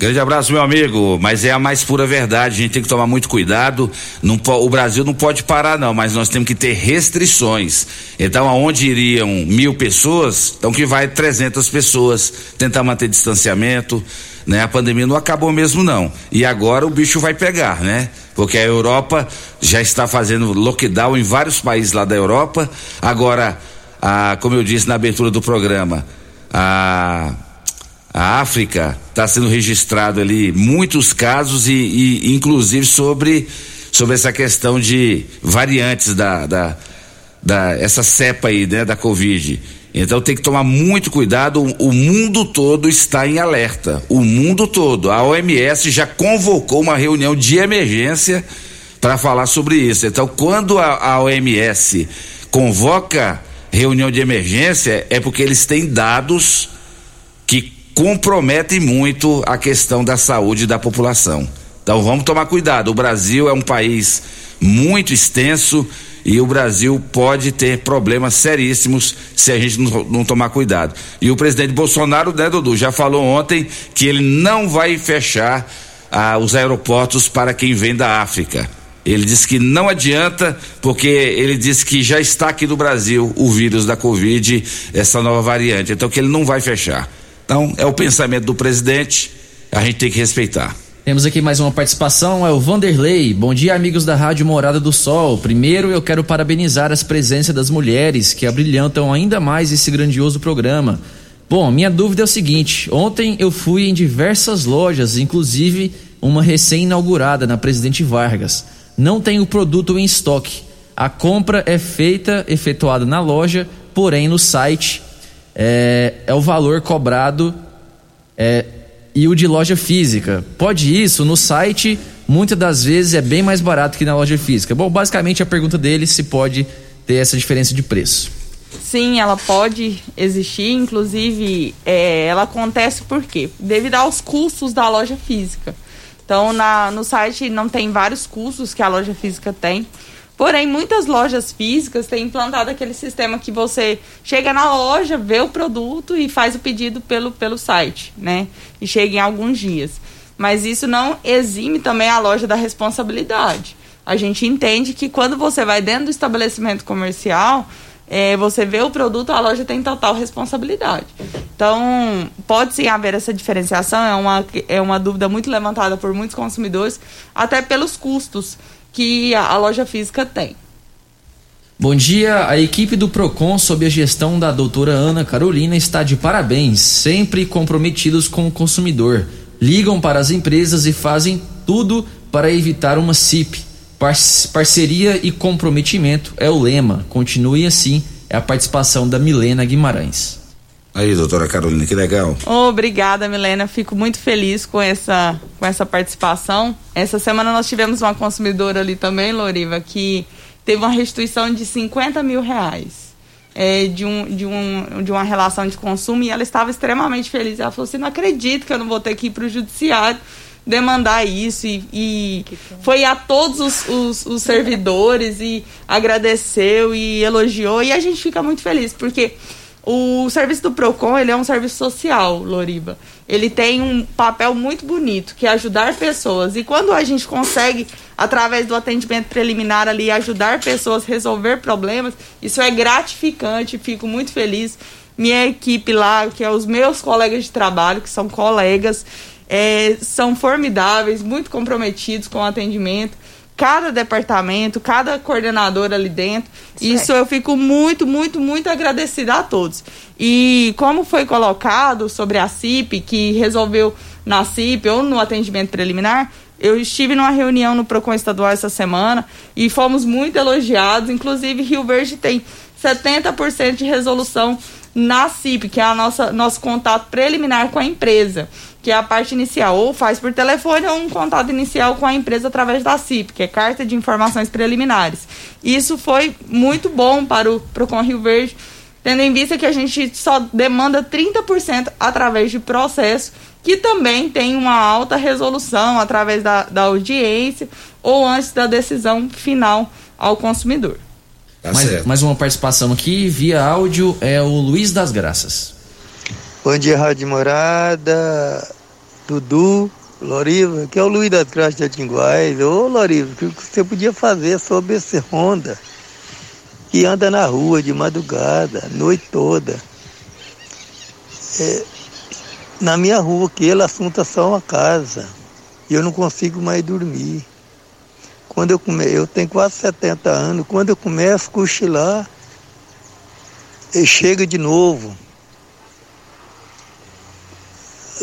Grande abraço, meu amigo. Mas é a mais pura verdade. A gente tem que tomar muito cuidado. Não, o Brasil não pode parar, não, mas nós temos que ter restrições. Então, aonde iriam mil pessoas, então que vai 300 pessoas. Tentar manter distanciamento. Né? A pandemia não acabou mesmo, não. E agora o bicho vai pegar, né? Porque a Europa já está fazendo lockdown em vários países lá da Europa. Agora, como eu disse na abertura do programa, a, a África está sendo registrado ali muitos casos e, e, inclusive sobre sobre essa questão de variantes da, da, da essa cepa aí né da Covid. Então tem que tomar muito cuidado. O, mundo todo está em alerta. O mundo todo. A OMS já convocou uma reunião de emergência para falar sobre isso. Então quando a, a OMS convoca reunião de emergência é porque eles têm dados que comprometem muito a questão da saúde da população. Então vamos tomar cuidado. O Brasil é um país muito extenso e o Brasil pode ter problemas seríssimos se a gente não, não, tomar cuidado. E o presidente Bolsonaro, né, Dudu, já falou ontem que ele não vai fechar ah, os aeroportos para quem vem da África. Ele disse que não adianta, porque ele disse que já está aqui no Brasil o vírus da Covid, essa nova variante. Então que ele não vai fechar. Então, é o pensamento do presidente, a gente tem que respeitar. Temos aqui mais uma participação, é o Vanderlei. Bom dia, amigos da Rádio Morada do Sol. Primeiro, eu quero parabenizar as presenças das mulheres que abrilhantam ainda mais esse grandioso programa. Bom, minha dúvida é o seguinte: ontem eu fui em diversas lojas, inclusive uma recém-inaugurada na Presidente Vargas não tem o produto em estoque. A compra é feita, efetuada na loja, porém no site é, é o valor cobrado é, e o de loja física. Pode isso, no site, muitas das vezes é bem mais barato que na loja física. Bom, basicamente a pergunta dele se pode ter essa diferença de preço. Sim, ela pode existir, inclusive é, ela acontece por quê? Devido aos custos da loja física. Então, na, no site não tem vários custos que a loja física tem. Porém, muitas lojas físicas têm implantado aquele sistema que você chega na loja, vê o produto e faz o pedido pelo, pelo site, né? E chega em alguns dias. Mas isso não exime também a loja da responsabilidade. A gente entende que quando você vai dentro do estabelecimento comercial, é, você vê o produto, a loja tem total responsabilidade. Então, pode sim haver essa diferenciação, é uma, é uma dúvida muito levantada por muitos consumidores, até pelos custos que a, a loja física tem. Bom dia, a equipe do Procon, sob a gestão da doutora Ana Carolina, está de parabéns, sempre comprometidos com o consumidor. Ligam para as empresas e fazem tudo para evitar uma CIP. Parceria e comprometimento é o lema. Continue assim. É a participação da Milena Guimarães. Aí, doutora Carolina, que legal. Obrigada, Milena. Fico muito feliz com essa, com essa participação. Essa semana nós tivemos uma consumidora ali também, Loriva, que teve uma restituição de 50 mil reais. É, de, um, de, um, de uma relação de consumo e ela estava extremamente feliz. Ela falou assim: não acredito que eu não vou ter que ir para o judiciário demandar isso e, e foi a todos os, os, os, servidores e agradeceu e elogiou e a gente fica muito feliz porque o serviço do Procon ele é um serviço social, Loriba. Ele tem um papel muito bonito que é ajudar pessoas e quando a gente consegue através do atendimento preliminar ali ajudar pessoas a resolver problemas, isso é gratificante. Fico muito feliz. Minha equipe lá, que é os meus colegas de trabalho, que são colegas, é, são formidáveis, muito comprometidos com o atendimento. Cada departamento, cada coordenador ali dentro. Isso, Isso eu fico muito, muito, muito agradecida a todos. E como foi colocado sobre a CIP, que resolveu na CIP ou no atendimento preliminar, eu estive numa reunião no PROCON estadual essa semana e fomos muito elogiados. Inclusive, Rio Verde tem 70% de resolução na CIP, que é a nossa nosso contato preliminar com a empresa que é a parte inicial, ou faz por telefone ou um contato inicial com a empresa através da CIP, que é Carta de Informações Preliminares. Isso foi muito bom para o Procon Rio Verde, tendo em vista que a gente só demanda 30% através de processo, que também tem uma alta resolução através da, da audiência ou antes da decisão final ao consumidor. Tá mais, mais uma participação aqui via áudio é o Luiz das Graças. Bom dia, Rádio Morada, Dudu, Loriva, que é o Luiz das Graças de Atinguais. Ô, Loriva, o que você podia fazer sobre esse Honda que anda na rua de madrugada, noite toda? É, na minha rua, que ele assunta só uma casa. E eu não consigo mais dormir. Quando eu come... eu tenho quase 70 anos, quando eu começo a cochilar, ele chega de novo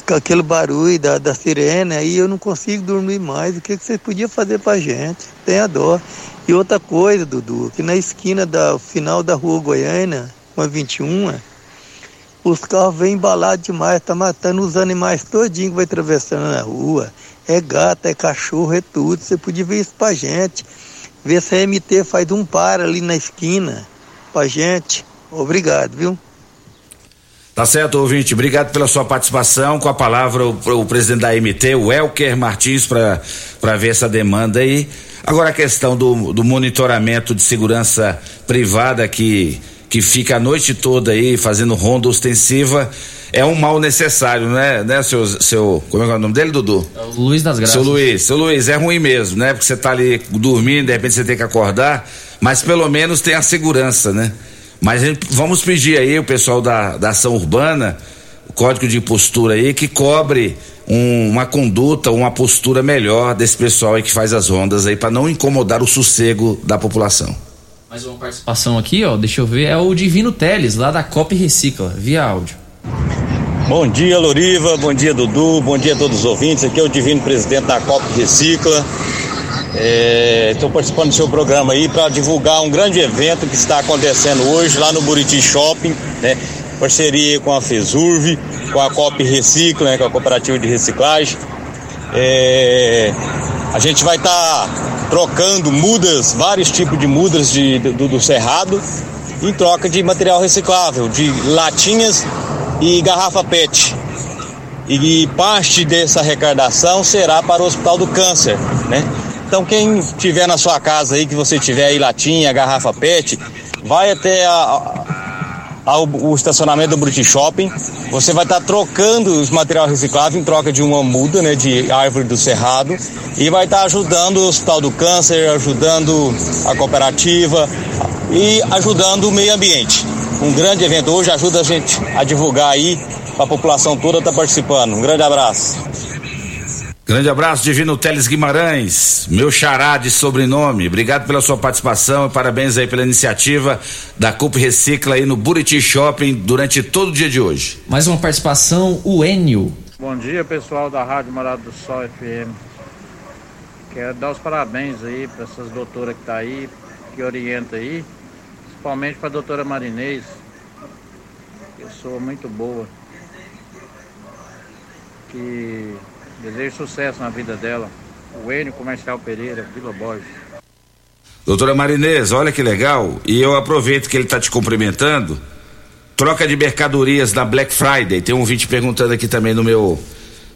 com aquele barulho da, da sirene, aí eu não consigo dormir mais. O que, que você podia fazer pra gente? Tenha dó. E outra coisa, Dudu, que na esquina da final da rua Goiânia, com a 21, os carros vêm embalados demais, tá matando os animais todinho que vai atravessando na rua. É gato, é cachorro, é tudo. Você podia ver isso pra gente. Ver se a MT faz um par ali na esquina pra gente. Obrigado, viu? Tá certo, ouvinte. Obrigado pela sua participação. Com a palavra o, o presidente da MT, o Elker Martins, para ver essa demanda aí. Agora a questão do, do monitoramento de segurança privada que, que fica a noite toda aí fazendo ronda ostensiva é um mal necessário, né, né, seu, seu, como é, é o nome dele, Dudu? É o Luiz das Graças. Seu Luiz, seu Luiz, é ruim mesmo, né, porque você tá ali dormindo, de repente você tem que acordar, mas pelo menos tem a segurança, né? Mas vamos pedir aí o pessoal da, da ação urbana, o código de postura aí, que cobre um, uma conduta, uma postura melhor desse pessoal aí que faz as rondas aí, para não incomodar o sossego da população. Mais uma participação aqui, ó, deixa eu ver, é o Divino Teles, lá da Cop Recicla, via áudio. Bom dia, Loriva, bom dia, Dudu, bom dia a todos os ouvintes. Aqui é o Divino Presidente da Cop Recicla. Estou é, participando do seu programa aí para divulgar um grande evento que está acontecendo hoje lá no Buriti Shopping, né? Parceria com a FESURV, com a COP Recicla, né? com a Cooperativa de Reciclagem. É, a gente vai estar tá trocando mudas, vários tipos de mudas de, do, do Cerrado, em troca de material reciclável, de latinhas e garrafa PET. E parte dessa arrecadação será para o Hospital do Câncer, né? Então quem tiver na sua casa aí, que você tiver aí latinha, garrafa PET, vai até a, a, o estacionamento do Bruti Shopping. Você vai estar tá trocando os material reciclável em troca de uma muda, né, de árvore do cerrado, e vai estar tá ajudando o Hospital do Câncer, ajudando a cooperativa e ajudando o meio ambiente. Um grande evento hoje ajuda a gente a divulgar aí para a população toda estar tá participando. Um grande abraço. Grande abraço, Divino Teles Guimarães, meu xará de sobrenome. Obrigado pela sua participação e parabéns aí pela iniciativa da CUP Recicla aí no Buriti Shopping durante todo o dia de hoje. Mais uma participação, o Enio. Bom dia, pessoal da Rádio Morado do Sol FM. Quero dar os parabéns aí para essas doutoras que tá aí, que orienta aí, principalmente para a doutora Marinês, pessoa muito boa, que Desejo sucesso na vida dela. O Enio Comercial Pereira, Vila Borges. Doutora Marinês, olha que legal. E eu aproveito que ele está te cumprimentando. Troca de mercadorias na Black Friday. Tem um vídeo perguntando aqui também no meu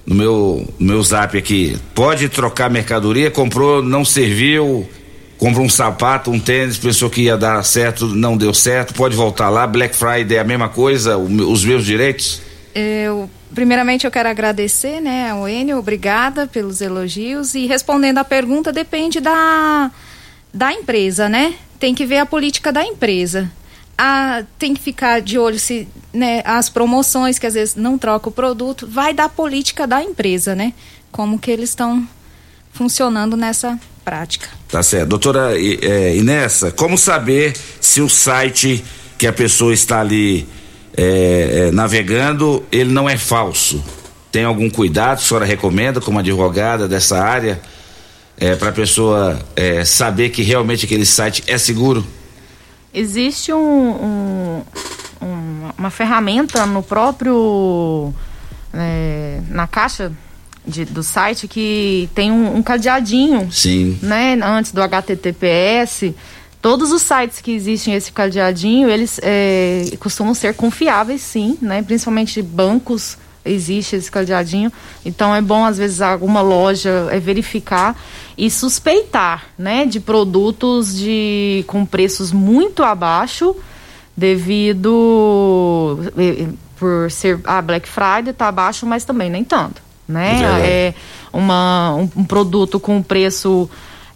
no meu no meu zap aqui. Pode trocar mercadoria? Comprou, não serviu. Comprou um sapato, um tênis, pensou que ia dar certo, não deu certo. Pode voltar lá. Black Friday é a mesma coisa, os meus direitos? Eu primeiramente eu quero agradecer, né, ao Enio, obrigada pelos elogios e respondendo à pergunta depende da da empresa, né? Tem que ver a política da empresa. A, tem que ficar de olho se né, as promoções que às vezes não troca o produto, vai da política da empresa, né? Como que eles estão funcionando nessa prática. Tá certo. Doutora é, Inessa, como saber se o site que a pessoa está ali é, é, navegando, ele não é falso. Tem algum cuidado, a senhora recomenda, como advogada dessa área, é, para a pessoa é, saber que realmente aquele site é seguro? Existe um, um, um, uma ferramenta no próprio. É, na caixa de, do site que tem um, um cadeadinho. Sim. Né, antes do HTTPS Todos os sites que existem esse cadeadinho, eles é, costumam ser confiáveis, sim, né? Principalmente bancos existe esse cadeadinho. Então é bom às vezes alguma loja é verificar e suspeitar, né, de produtos de com preços muito abaixo devido por ser a Black Friday tá abaixo, mas também nem tanto, né? É, é uma um, um produto com preço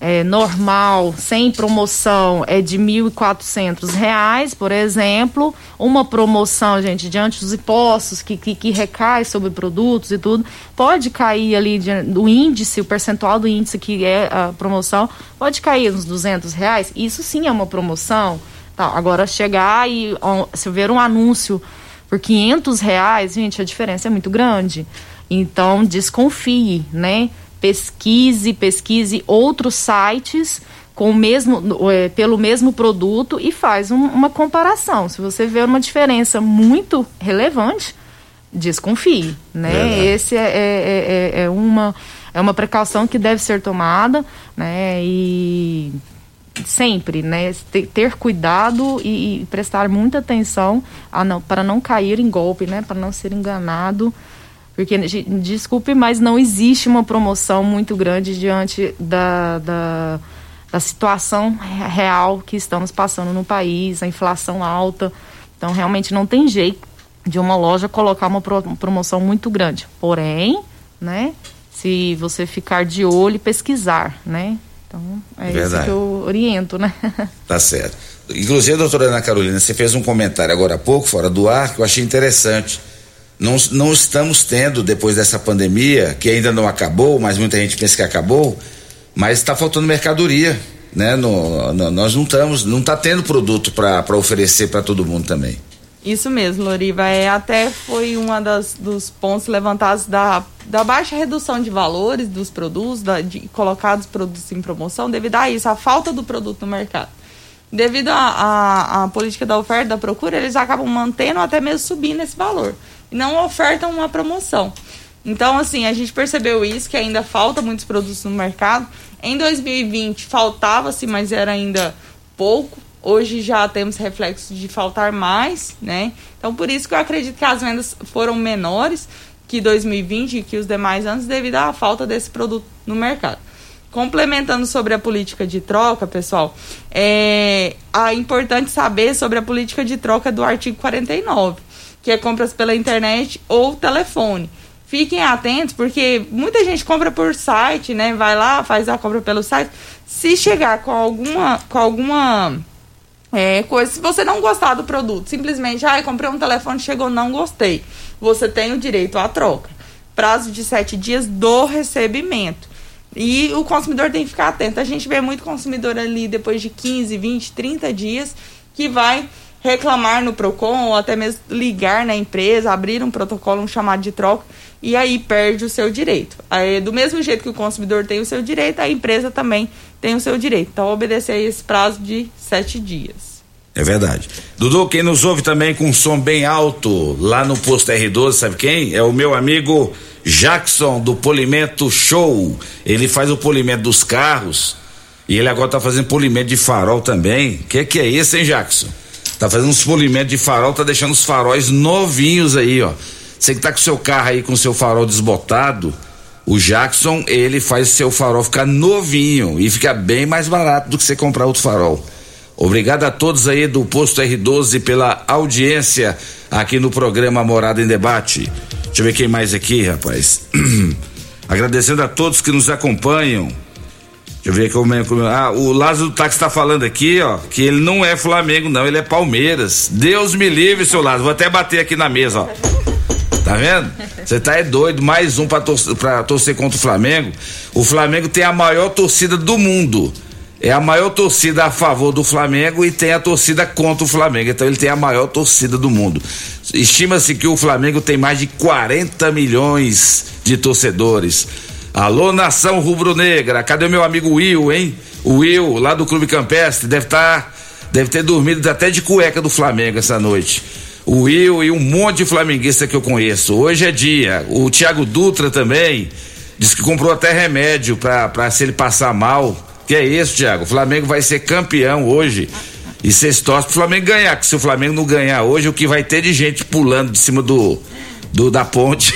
é, normal, sem promoção, é de R$ 1.400, por exemplo. Uma promoção, gente, diante dos impostos que, que, que, recai sobre produtos e tudo, pode cair ali do índice, o percentual do índice que é a promoção, pode cair uns 200 reais. Isso sim é uma promoção. Tá, agora chegar e se ver um anúncio por 500 reais, gente, a diferença é muito grande. Então, desconfie, né? Pesquise, pesquise outros sites com o mesmo, é, pelo mesmo produto e faz um, uma comparação. Se você vê uma diferença muito relevante, desconfie, né? Esse é, é, é, é, uma é uma precaução que deve ser tomada, né? E sempre, né? Ter, ter cuidado e, e, prestar muita atenção a não, para não cair em golpe, né? Para não ser enganado porque, desculpe, mas não existe uma promoção muito grande diante da, da, da situação real que estamos passando no país, a inflação alta. Então, realmente não tem jeito de uma loja colocar uma promoção muito grande. Porém, né, se você ficar de olho e pesquisar, né? Então, é Verdade. isso que eu oriento, né? Tá certo. Inclusive, doutora Ana Carolina, você fez um comentário agora há pouco, fora do ar, que eu achei interessante não, não estamos tendo, depois dessa pandemia, que ainda não acabou, mas muita gente pensa que acabou, mas está faltando mercadoria. Né? No, no, nós não estamos, não está tendo produto para oferecer para todo mundo também. Isso mesmo, Loriva. É, até foi um dos pontos levantados da, da baixa redução de valores dos produtos, da, de colocados produtos em promoção, devido a isso, a falta do produto no mercado. Devido à política da oferta da procura, eles acabam mantendo até mesmo subindo esse valor não ofertam uma promoção. Então, assim, a gente percebeu isso, que ainda falta muitos produtos no mercado. Em 2020 faltava-se, mas era ainda pouco. Hoje já temos reflexos de faltar mais, né? Então, por isso que eu acredito que as vendas foram menores que 2020 e que os demais anos devido à falta desse produto no mercado. Complementando sobre a política de troca, pessoal, é, é importante saber sobre a política de troca do artigo 49, que é compras pela internet ou telefone. Fiquem atentos, porque muita gente compra por site, né? Vai lá, faz a compra pelo site. Se chegar com alguma, com alguma é, coisa, se você não gostar do produto, simplesmente, ah, comprei um telefone, chegou, não gostei. Você tem o direito à troca. Prazo de sete dias do recebimento. E o consumidor tem que ficar atento. A gente vê muito consumidor ali depois de 15, 20, 30 dias que vai reclamar no Procon ou até mesmo ligar na empresa, abrir um protocolo, um chamado de troca e aí perde o seu direito. Aí, do mesmo jeito que o consumidor tem o seu direito, a empresa também tem o seu direito. Então, obedecer esse prazo de sete dias. É verdade. Dudu, quem nos ouve também com um som bem alto lá no posto R12, sabe quem? É o meu amigo Jackson do Polimento Show. Ele faz o polimento dos carros e ele agora tá fazendo polimento de farol também. Que que é isso, hein, Jackson? Tá fazendo uns polimentos de farol, tá deixando os faróis novinhos aí, ó. Você que tá com seu carro aí com seu farol desbotado, o Jackson, ele faz seu farol ficar novinho e fica bem mais barato do que você comprar outro farol. Obrigado a todos aí do posto R12 pela audiência aqui no programa Morada em Debate. Deixa eu ver quem mais aqui, rapaz. Agradecendo a todos que nos acompanham. Deixa eu ver como. Como... Ah, o Lázaro do Táxi está falando aqui, ó, que ele não é Flamengo, não, ele é Palmeiras. Deus me livre, seu Lázaro. Vou até bater aqui na mesa, ó. Tá vendo? Você tá é doido, mais um torcer, pra torcer contra o Flamengo. O Flamengo tem a maior torcida do mundo é a maior torcida a favor do Flamengo e tem a torcida contra o Flamengo. Então ele tem a maior torcida do mundo. Estima-se que o Flamengo tem mais de 40 milhões de torcedores. Alô, nação rubro-negra. Cadê meu amigo Will, hein? Will, lá do Clube Campestre, deve estar. Tá, deve ter dormido até de cueca do Flamengo essa noite. O Will e um monte de flamenguista que eu conheço. Hoje é dia. O Thiago Dutra também. Diz que comprou até remédio para se ele passar mal que é isso, Thiago? O Flamengo vai ser campeão hoje. E vocês torcem pro Flamengo ganhar, que se o Flamengo não ganhar hoje, o que vai ter de gente pulando de cima do, do da ponte.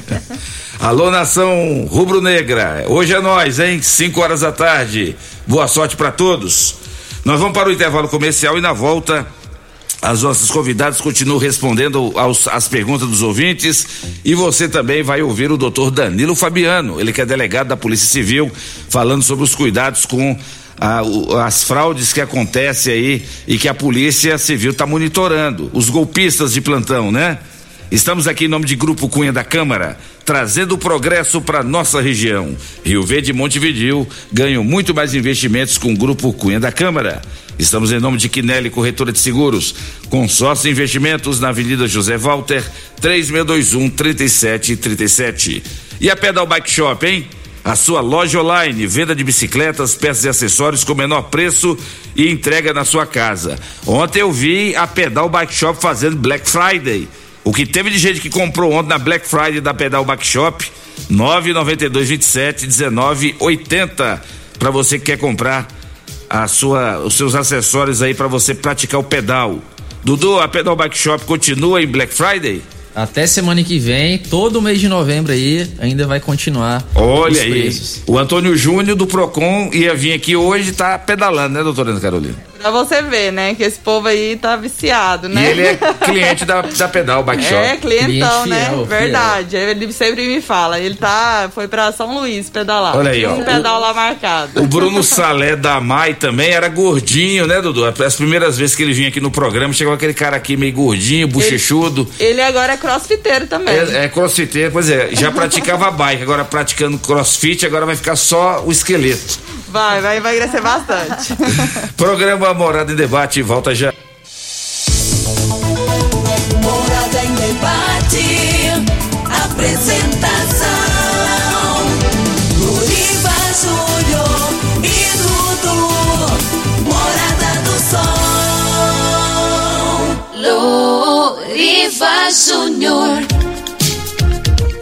Alô, nação rubro-negra. Hoje é nós, hein? 5 horas da tarde. Boa sorte para todos. Nós vamos para o intervalo comercial e na volta as nossas convidadas continuam respondendo aos, às perguntas dos ouvintes e você também vai ouvir o doutor Danilo Fabiano, ele que é delegado da Polícia Civil, falando sobre os cuidados com ah, o, as fraudes que acontecem aí e que a Polícia Civil está monitorando. Os golpistas de plantão, né? Estamos aqui em nome de Grupo Cunha da Câmara, trazendo progresso para nossa região. Rio Verde e Montevidil ganham muito mais investimentos com o Grupo Cunha da Câmara. Estamos em nome de Quinelli Corretora de Seguros, consórcio investimentos na Avenida José Walter, 3621 3737. E a Pedal Bike Shop, hein? A sua loja online, venda de bicicletas, peças e acessórios com menor preço e entrega na sua casa. Ontem eu vi a Pedal Bike Shop fazendo Black Friday o que teve de gente que comprou ontem na Black Friday da Pedal Back Shop, 992 27 19 80 para você que quer comprar a sua os seus acessórios aí para você praticar o pedal. Dudu, a Pedal Bike Shop continua em Black Friday? Até semana que vem, todo mês de novembro aí, ainda vai continuar. Olha aí. Preços. O Antônio Júnior do Procon ia vir aqui hoje, tá pedalando, né, doutora Ana Carolina? Pra você ver, né? Que esse povo aí tá viciado, né? E ele é cliente da, da Pedal Bike Shop. É, clientão, cliente né? Fiel, Verdade. Fiel. Ele sempre me fala. Ele tá, foi pra São Luís pedalar. Olha aí, ó. Um pedal lá marcado. O Bruno Salé da Mai também era gordinho, né, Dudu? As primeiras vezes que ele vinha aqui no programa, chegou aquele cara aqui meio gordinho, bochechudo. Ele, ele agora é crossfiteiro também. É, é crossfiteiro, pois é. Já praticava bike, agora praticando crossfit, agora vai ficar só o esqueleto. Vai, vai emagrecer bastante. Programa Morada em Debate, volta já. Morada em Debate, apresentação. Luriva Júnior e Dudu, Morada do Sol. Luriva Júnior.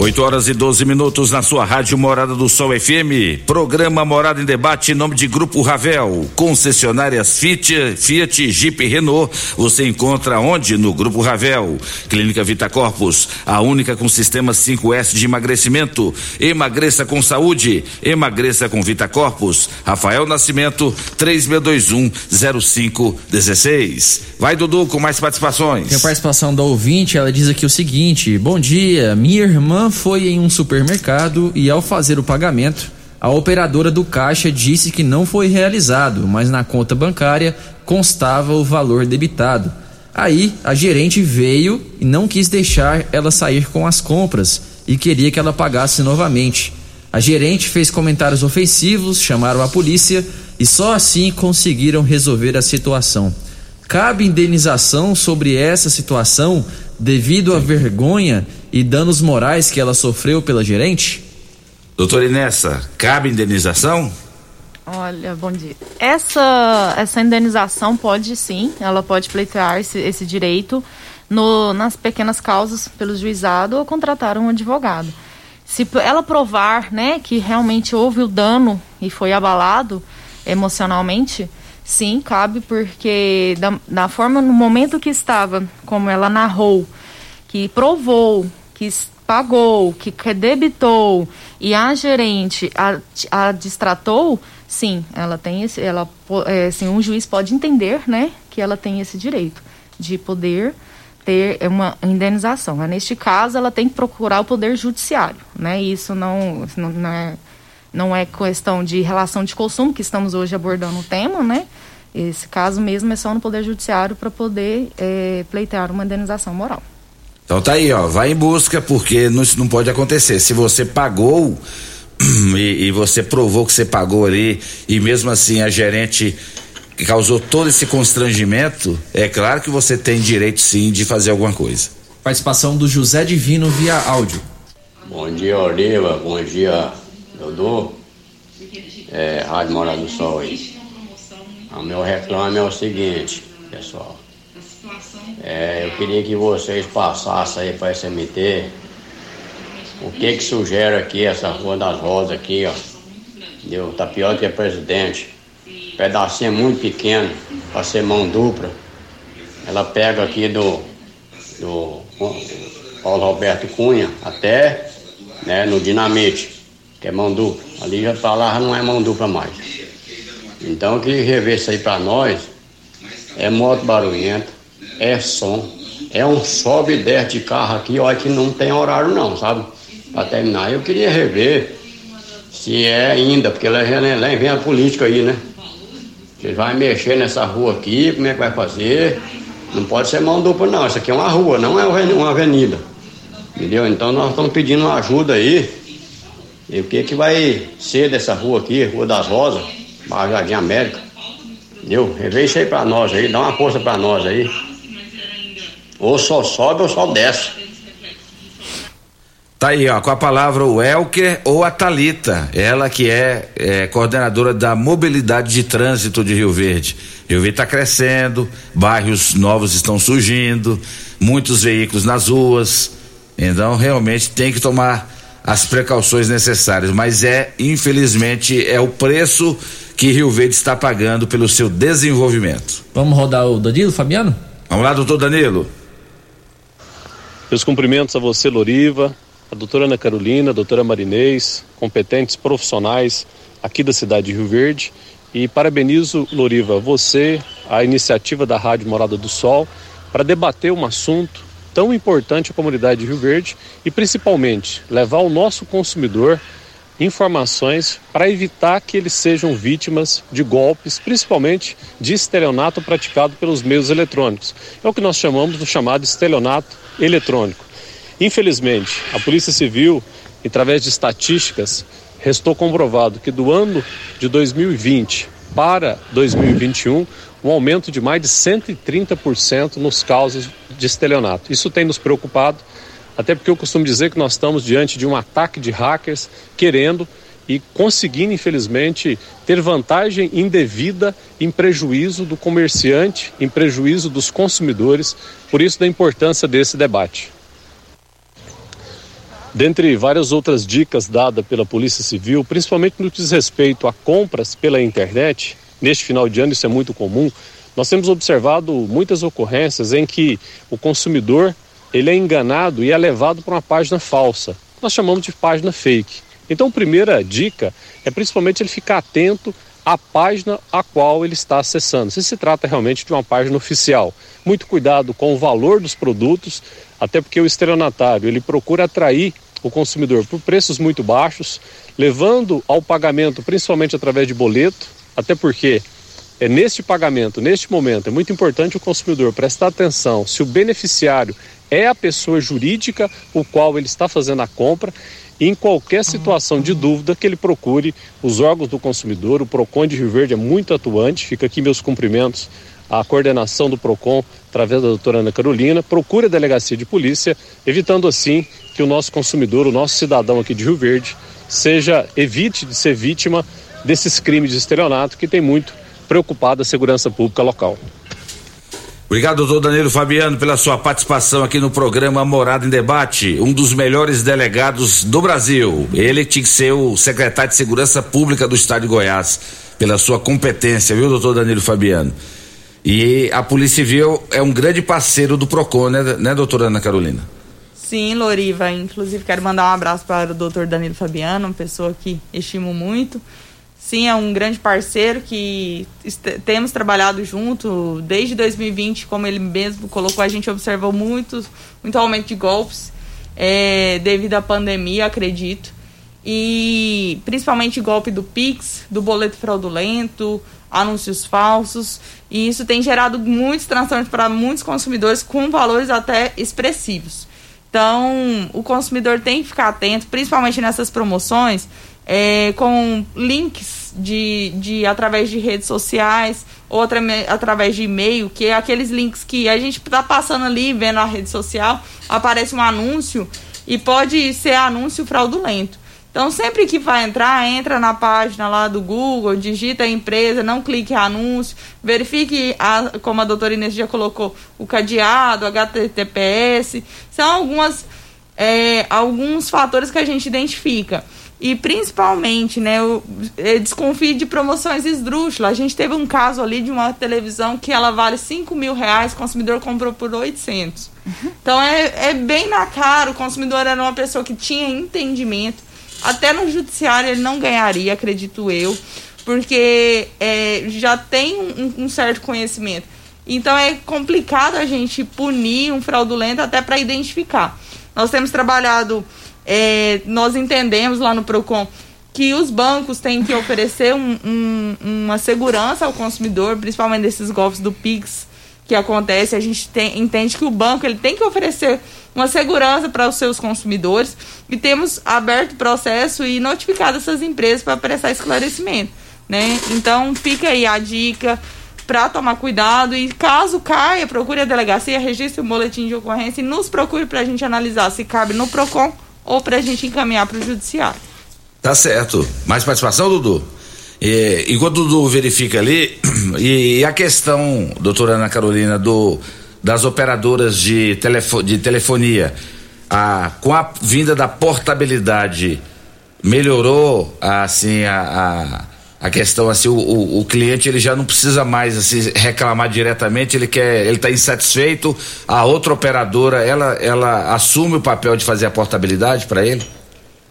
8 horas e 12 minutos na sua rádio Morada do Sol FM. Programa Morada em Debate em nome de Grupo Ravel. Concessionárias Fiat, Fiat, Jeep e Renault. Você encontra onde? No Grupo Ravel. Clínica Vita Corpus, a única com sistema 5S de emagrecimento. Emagreça com saúde. Emagreça com Vita Corpus. Rafael Nascimento, 3621 0516. Vai, Dudu, com mais participações. Tem a participação da ouvinte, ela diz aqui o seguinte: Bom dia, minha irmã foi em um supermercado e, ao fazer o pagamento, a operadora do caixa disse que não foi realizado, mas na conta bancária constava o valor debitado. Aí a gerente veio e não quis deixar ela sair com as compras e queria que ela pagasse novamente. A gerente fez comentários ofensivos, chamaram a polícia e só assim conseguiram resolver a situação. Cabe indenização sobre essa situação devido à vergonha e danos morais que ela sofreu pela gerente? Doutora Inessa, cabe indenização? Olha, bom dia. Essa, essa indenização pode sim, ela pode pleitear esse, esse direito no, nas pequenas causas pelo juizado ou contratar um advogado. Se ela provar né, que realmente houve o dano e foi abalado emocionalmente, sim, cabe, porque da, da forma, no momento que estava, como ela narrou, que provou, que pagou, que debitou e a gerente a, a distratou, sim, ela tem esse, ela, é, assim, um juiz pode entender, né, que ela tem esse direito de poder ter uma indenização. Mas neste caso, ela tem que procurar o poder judiciário, né? Isso não, não, não é não é questão de relação de consumo que estamos hoje abordando o tema, né? Esse caso mesmo é só no poder judiciário para poder é, pleitear uma indenização moral. Então tá aí, ó, vai em busca, porque não, isso não pode acontecer. Se você pagou e, e, você provou que você pagou ali, e mesmo assim a gerente causou todo esse constrangimento, é claro que você tem direito sim de fazer alguma coisa. Participação do José Divino via áudio. Bom dia, Oliva. Bom dia, Dodô. É, Rádio Morada do Sol aí. O meu reclame é o seguinte, pessoal. É, eu queria que vocês passassem aí para SMT o que que sugere aqui essa Rua das Rosas aqui, ó. Entendeu? Tá pior que a presidente. Pedacinho é muito pequeno para ser mão dupla. Ela pega aqui do, do Paulo Roberto Cunha até né, no Dinamite, que é mão dupla. Ali já tá lá, não é mão dupla mais. Então queria rever isso aí para nós. É moto barulhenta, é som, é um sobe e desce de carro aqui, olha que não tem horário não, sabe? Para terminar. Eu queria rever se é ainda, porque lá, lá vem a política aí, né? Vocês vai mexer nessa rua aqui, como é que vai fazer? Não pode ser mão dupla não, isso aqui é uma rua, não é uma avenida. Entendeu? Então nós estamos pedindo ajuda aí. E o que que vai ser dessa rua aqui, Rua das Rosas, Barra Jardim América? Entendeu? Revê isso aí pra nós aí, dá uma força pra nós aí. Ou só sobe ou só desce. Tá aí, ó, com a palavra o Elker ou a Talita, ela que é, é, coordenadora da mobilidade de trânsito de Rio Verde. Rio Verde está crescendo, bairros novos estão surgindo, muitos veículos nas ruas. Então, realmente tem que tomar as precauções necessárias, mas é, infelizmente, é o preço que Rio Verde está pagando pelo seu desenvolvimento. Vamos rodar o Danilo, Fabiano? Vamos lá, doutor Danilo. Meus cumprimentos a você, Loriva, a doutora Ana Carolina, a doutora Marinês, competentes profissionais aqui da cidade de Rio Verde. E parabenizo, Loriva, você, a iniciativa da Rádio Morada do Sol, para debater um assunto tão importante à comunidade de Rio Verde e principalmente levar ao nosso consumidor informações para evitar que eles sejam vítimas de golpes, principalmente de estelionato praticado pelos meios eletrônicos. É o que nós chamamos do chamado estelionato eletrônico. Infelizmente, a Polícia Civil, através de estatísticas, restou comprovado que do ano de 2020 para 2021, um aumento de mais de 130% nos casos de estelionato. Isso tem nos preocupado, até porque eu costumo dizer que nós estamos diante de um ataque de hackers querendo e conseguindo, infelizmente, ter vantagem indevida em prejuízo do comerciante, em prejuízo dos consumidores. Por isso, da importância desse debate. Dentre várias outras dicas dadas pela Polícia Civil, principalmente no que diz respeito a compras pela internet, neste final de ano isso é muito comum, nós temos observado muitas ocorrências em que o consumidor ele é enganado e é levado para uma página falsa. Nós chamamos de página fake. Então, a primeira dica é principalmente ele ficar atento à página a qual ele está acessando. Se se trata realmente de uma página oficial. Muito cuidado com o valor dos produtos, até porque o estelionatário ele procura atrair o consumidor por preços muito baixos, levando ao pagamento principalmente através de boleto, até porque é neste pagamento, neste momento, é muito importante o consumidor prestar atenção se o beneficiário é a pessoa jurídica o qual ele está fazendo a compra em qualquer situação de dúvida que ele procure os órgãos do consumidor. O PROCON de Rio Verde é muito atuante, fica aqui meus cumprimentos à coordenação do PROCON através da doutora Ana Carolina. Procure a delegacia de polícia, evitando assim que o nosso consumidor, o nosso cidadão aqui de Rio Verde, seja evite de ser vítima desses crimes de estelionato que tem muito preocupado a segurança pública local. Obrigado, doutor Danilo Fabiano, pela sua participação aqui no programa Morada em Debate, um dos melhores delegados do Brasil. Ele tinha que ser o secretário de Segurança Pública do Estado de Goiás, pela sua competência, viu, doutor Danilo Fabiano? E a Polícia Civil é um grande parceiro do PROCON, né, né doutora Ana Carolina? Sim, Loriva. Inclusive, quero mandar um abraço para o doutor Danilo Fabiano, uma pessoa que estimo muito. Sim, é um grande parceiro que temos trabalhado junto desde 2020, como ele mesmo colocou, a gente observou muito, muito aumento de golpes é, devido à pandemia, acredito. E principalmente golpe do Pix, do boleto fraudulento, anúncios falsos. E isso tem gerado muitos transtornos para muitos consumidores com valores até expressivos. Então, o consumidor tem que ficar atento, principalmente nessas promoções, é, com links de, de através de redes sociais ou atra, através de e-mail, que é aqueles links que a gente está passando ali, vendo a rede social, aparece um anúncio e pode ser anúncio fraudulento. Então, sempre que vai entrar, entra na página lá do Google, digita a empresa, não clique em anúncio, verifique, a, como a doutora Inês já colocou, o cadeado, HTTPS. São algumas, é, alguns fatores que a gente identifica. E principalmente, né, eu, eu desconfio de promoções esdrúxulas. A gente teve um caso ali de uma televisão que ela vale 5 mil reais, o consumidor comprou por 800. Uhum. Então é, é bem na cara, o consumidor era uma pessoa que tinha entendimento. Até no judiciário ele não ganharia, acredito eu, porque é, já tem um, um certo conhecimento. Então é complicado a gente punir um fraudulento até para identificar. Nós temos trabalhado é, nós entendemos lá no PROCON que os bancos têm que oferecer um, um, uma segurança ao consumidor, principalmente desses golpes do PIX que acontece. A gente tem, entende que o banco ele tem que oferecer uma segurança para os seus consumidores e temos aberto o processo e notificado essas empresas para prestar esclarecimento. Né? Então fica aí a dica para tomar cuidado e caso caia, procure a delegacia, registre o boletim de ocorrência e nos procure para a gente analisar se cabe no PROCON ou para a gente encaminhar para o judiciário. Tá certo. Mais participação, Dudu? E, enquanto o Dudu verifica ali, e, e, a questão, doutora Ana Carolina, do, das operadoras de, telefo, de telefonia, a, com a vinda da portabilidade, melhorou assim a, a, questão assim o, o, o, cliente ele já não precisa mais assim reclamar diretamente ele quer ele está insatisfeito a outra operadora ela ela assume o papel de fazer a portabilidade para ele?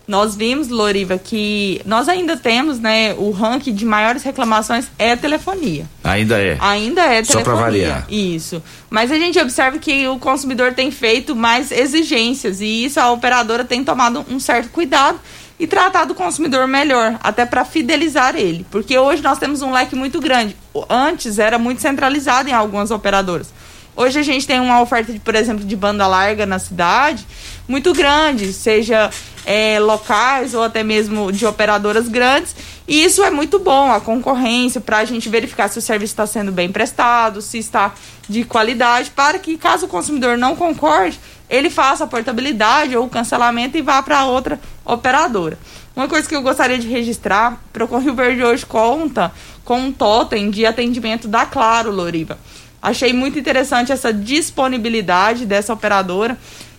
Nós vimos Loriva que nós ainda temos né o ranking de maiores reclamações é a telefonia. Ainda é. Ainda é telefonia só para variar. Isso. Mas a gente observa que o consumidor tem feito mais exigências e isso a operadora tem tomado um certo cuidado e tratar do consumidor melhor, até para fidelizar ele. Porque hoje nós temos um leque muito grande. Antes era muito centralizado em algumas operadoras. Hoje a gente tem uma oferta, de, por exemplo, de banda larga na cidade muito grande, seja é, locais ou até mesmo de operadoras grandes. E isso é muito bom, a concorrência, para a gente verificar se o serviço está sendo bem prestado, se está de qualidade, para que caso o consumidor não concorde, ele faça a portabilidade ou o cancelamento e vá para outra operadora. Uma coisa que eu gostaria de registrar, Procon Rio Verde hoje conta com um totem de atendimento da Claro, Loriva. Achei muito interessante essa disponibilidade dessa operadora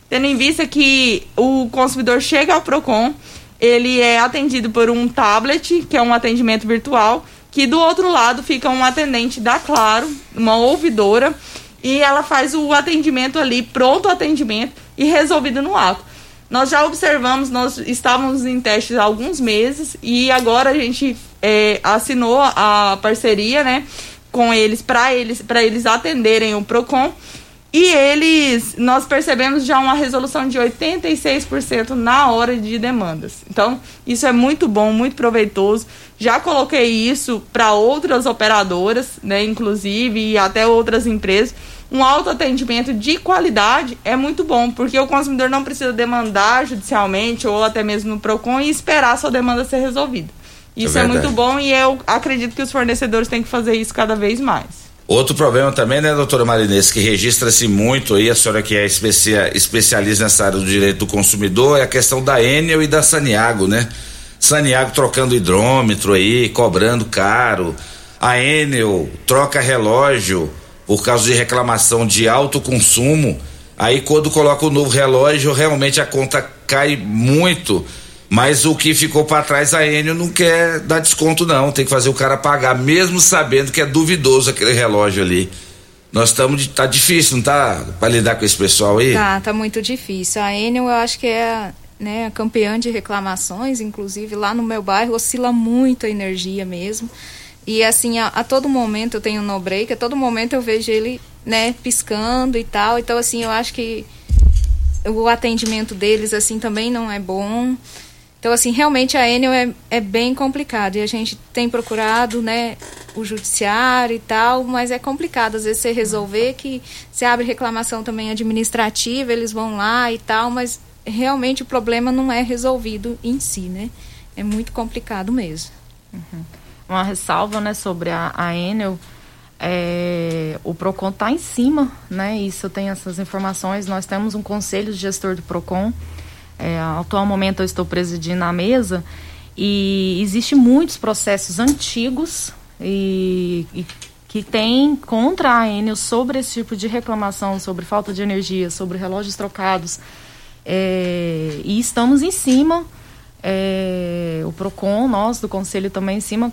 tendo em vista que o consumidor chega ao PROCON, ele é atendido por um tablet, que é um atendimento virtual, que do outro lado fica um atendente da Claro, uma ouvidora, e ela faz o atendimento ali, pronto atendimento e resolvido no ato. Nós já observamos, nós estávamos em testes há alguns meses e agora a gente é, assinou a parceria, né, com eles para eles para eles atenderem o Procon e eles nós percebemos já uma resolução de 86% na hora de demandas. Então, isso é muito bom, muito proveitoso. Já coloquei isso para outras operadoras, né, inclusive e até outras empresas um autoatendimento de qualidade é muito bom, porque o consumidor não precisa demandar judicialmente ou até mesmo no PROCON e esperar a sua demanda ser resolvida. Isso é, é muito bom e eu acredito que os fornecedores têm que fazer isso cada vez mais. Outro problema também, né, doutora Marinês, que registra-se muito aí, a senhora que é especia, especialista nessa área do direito do consumidor, é a questão da Enel e da Saniago, né? Saniago trocando hidrômetro aí, cobrando caro. A Enel troca relógio por causa de reclamação de alto consumo. Aí quando coloca o novo relógio, realmente a conta cai muito. Mas o que ficou para trás, a Enio não quer dar desconto, não. Tem que fazer o cara pagar, mesmo sabendo que é duvidoso aquele relógio ali. Nós estamos. Tá difícil, não tá? Para lidar com esse pessoal aí? Tá, tá muito difícil. A Enio, eu acho que é né, campeã de reclamações, inclusive lá no meu bairro oscila muito a energia mesmo. E assim, a, a, todo momento eu tenho um no break, a todo momento eu vejo ele, né, piscando e tal. Então, assim, eu acho que o atendimento deles, assim, também não é bom. Então, assim, realmente a Enel é, é bem complicado. E a gente tem procurado, né, o judiciário e tal, mas é complicado. Às vezes você resolver que você abre reclamação também administrativa, eles vão lá e tal, mas realmente o problema não é resolvido em si, né? É muito complicado mesmo. Uhum uma ressalva né, sobre a, a Enel. É, o PROCON está em cima, né? Isso tenho essas informações. Nós temos um conselho de gestor do PROCON. É, atual momento eu estou presidindo a mesa e existe muitos processos antigos e, e que tem contra a Enel sobre esse tipo de reclamação, sobre falta de energia, sobre relógios trocados. É, e estamos em cima, é, o PROCON, nós do Conselho também em cima,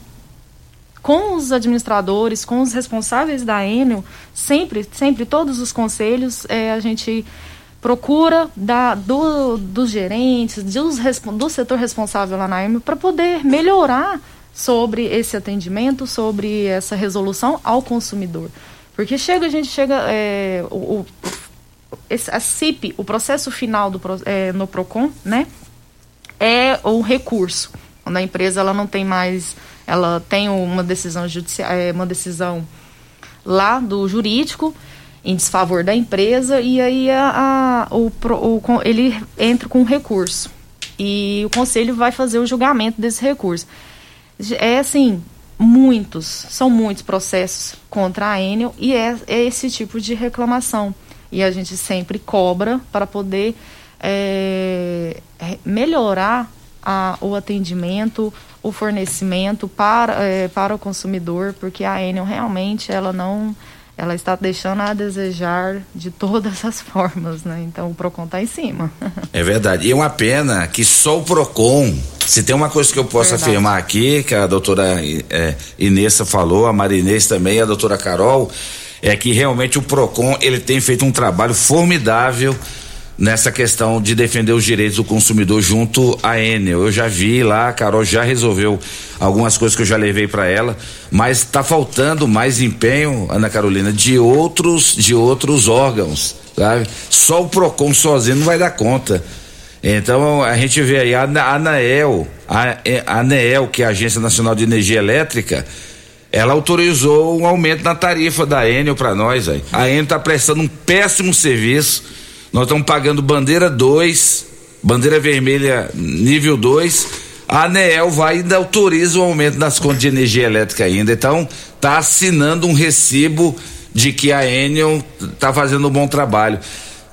com os administradores, com os responsáveis da Enel, sempre, sempre, todos os conselhos, é, a gente procura da, do, dos gerentes, dos, do setor responsável lá na Enel, para poder melhorar sobre esse atendimento, sobre essa resolução ao consumidor. Porque chega, a gente chega, é, o, o, a CIP, o processo final do, é, no PROCON, né, é o recurso, quando a empresa ela não tem mais ela tem uma decisão judicial, é, uma decisão lá do jurídico em desfavor da empresa e aí a, a o, o, ele entra com um recurso e o conselho vai fazer o julgamento desse recurso. É assim, muitos, são muitos processos contra a Enel e é, é esse tipo de reclamação. E a gente sempre cobra para poder é, melhorar a, o atendimento, o fornecimento para, é, para o consumidor, porque a Enel realmente ela não ela está deixando a desejar de todas as formas, né? Então o Procon está em cima. É verdade. E é uma pena que só o Procon, se tem uma coisa que eu posso verdade. afirmar aqui, que a doutora é, Inessa falou, a Marinês também, a doutora Carol, é que realmente o Procon ele tem feito um trabalho formidável nessa questão de defender os direitos do consumidor junto à Enel. Eu já vi lá, a Carol já resolveu algumas coisas que eu já levei para ela, mas está faltando mais empenho, Ana Carolina, de outros de outros órgãos, sabe? Só o Procon sozinho não vai dar conta. Então a gente vê aí a ANAEL, a, ANEEL, que é a Agência Nacional de Energia Elétrica, ela autorizou um aumento na tarifa da Enel para nós. Aí. A Enel está prestando um péssimo serviço nós estamos pagando bandeira 2, bandeira vermelha nível 2. A ANEEL vai ainda autoriza o aumento das contas de energia elétrica ainda. Então, está assinando um recibo de que a Enel está fazendo um bom trabalho.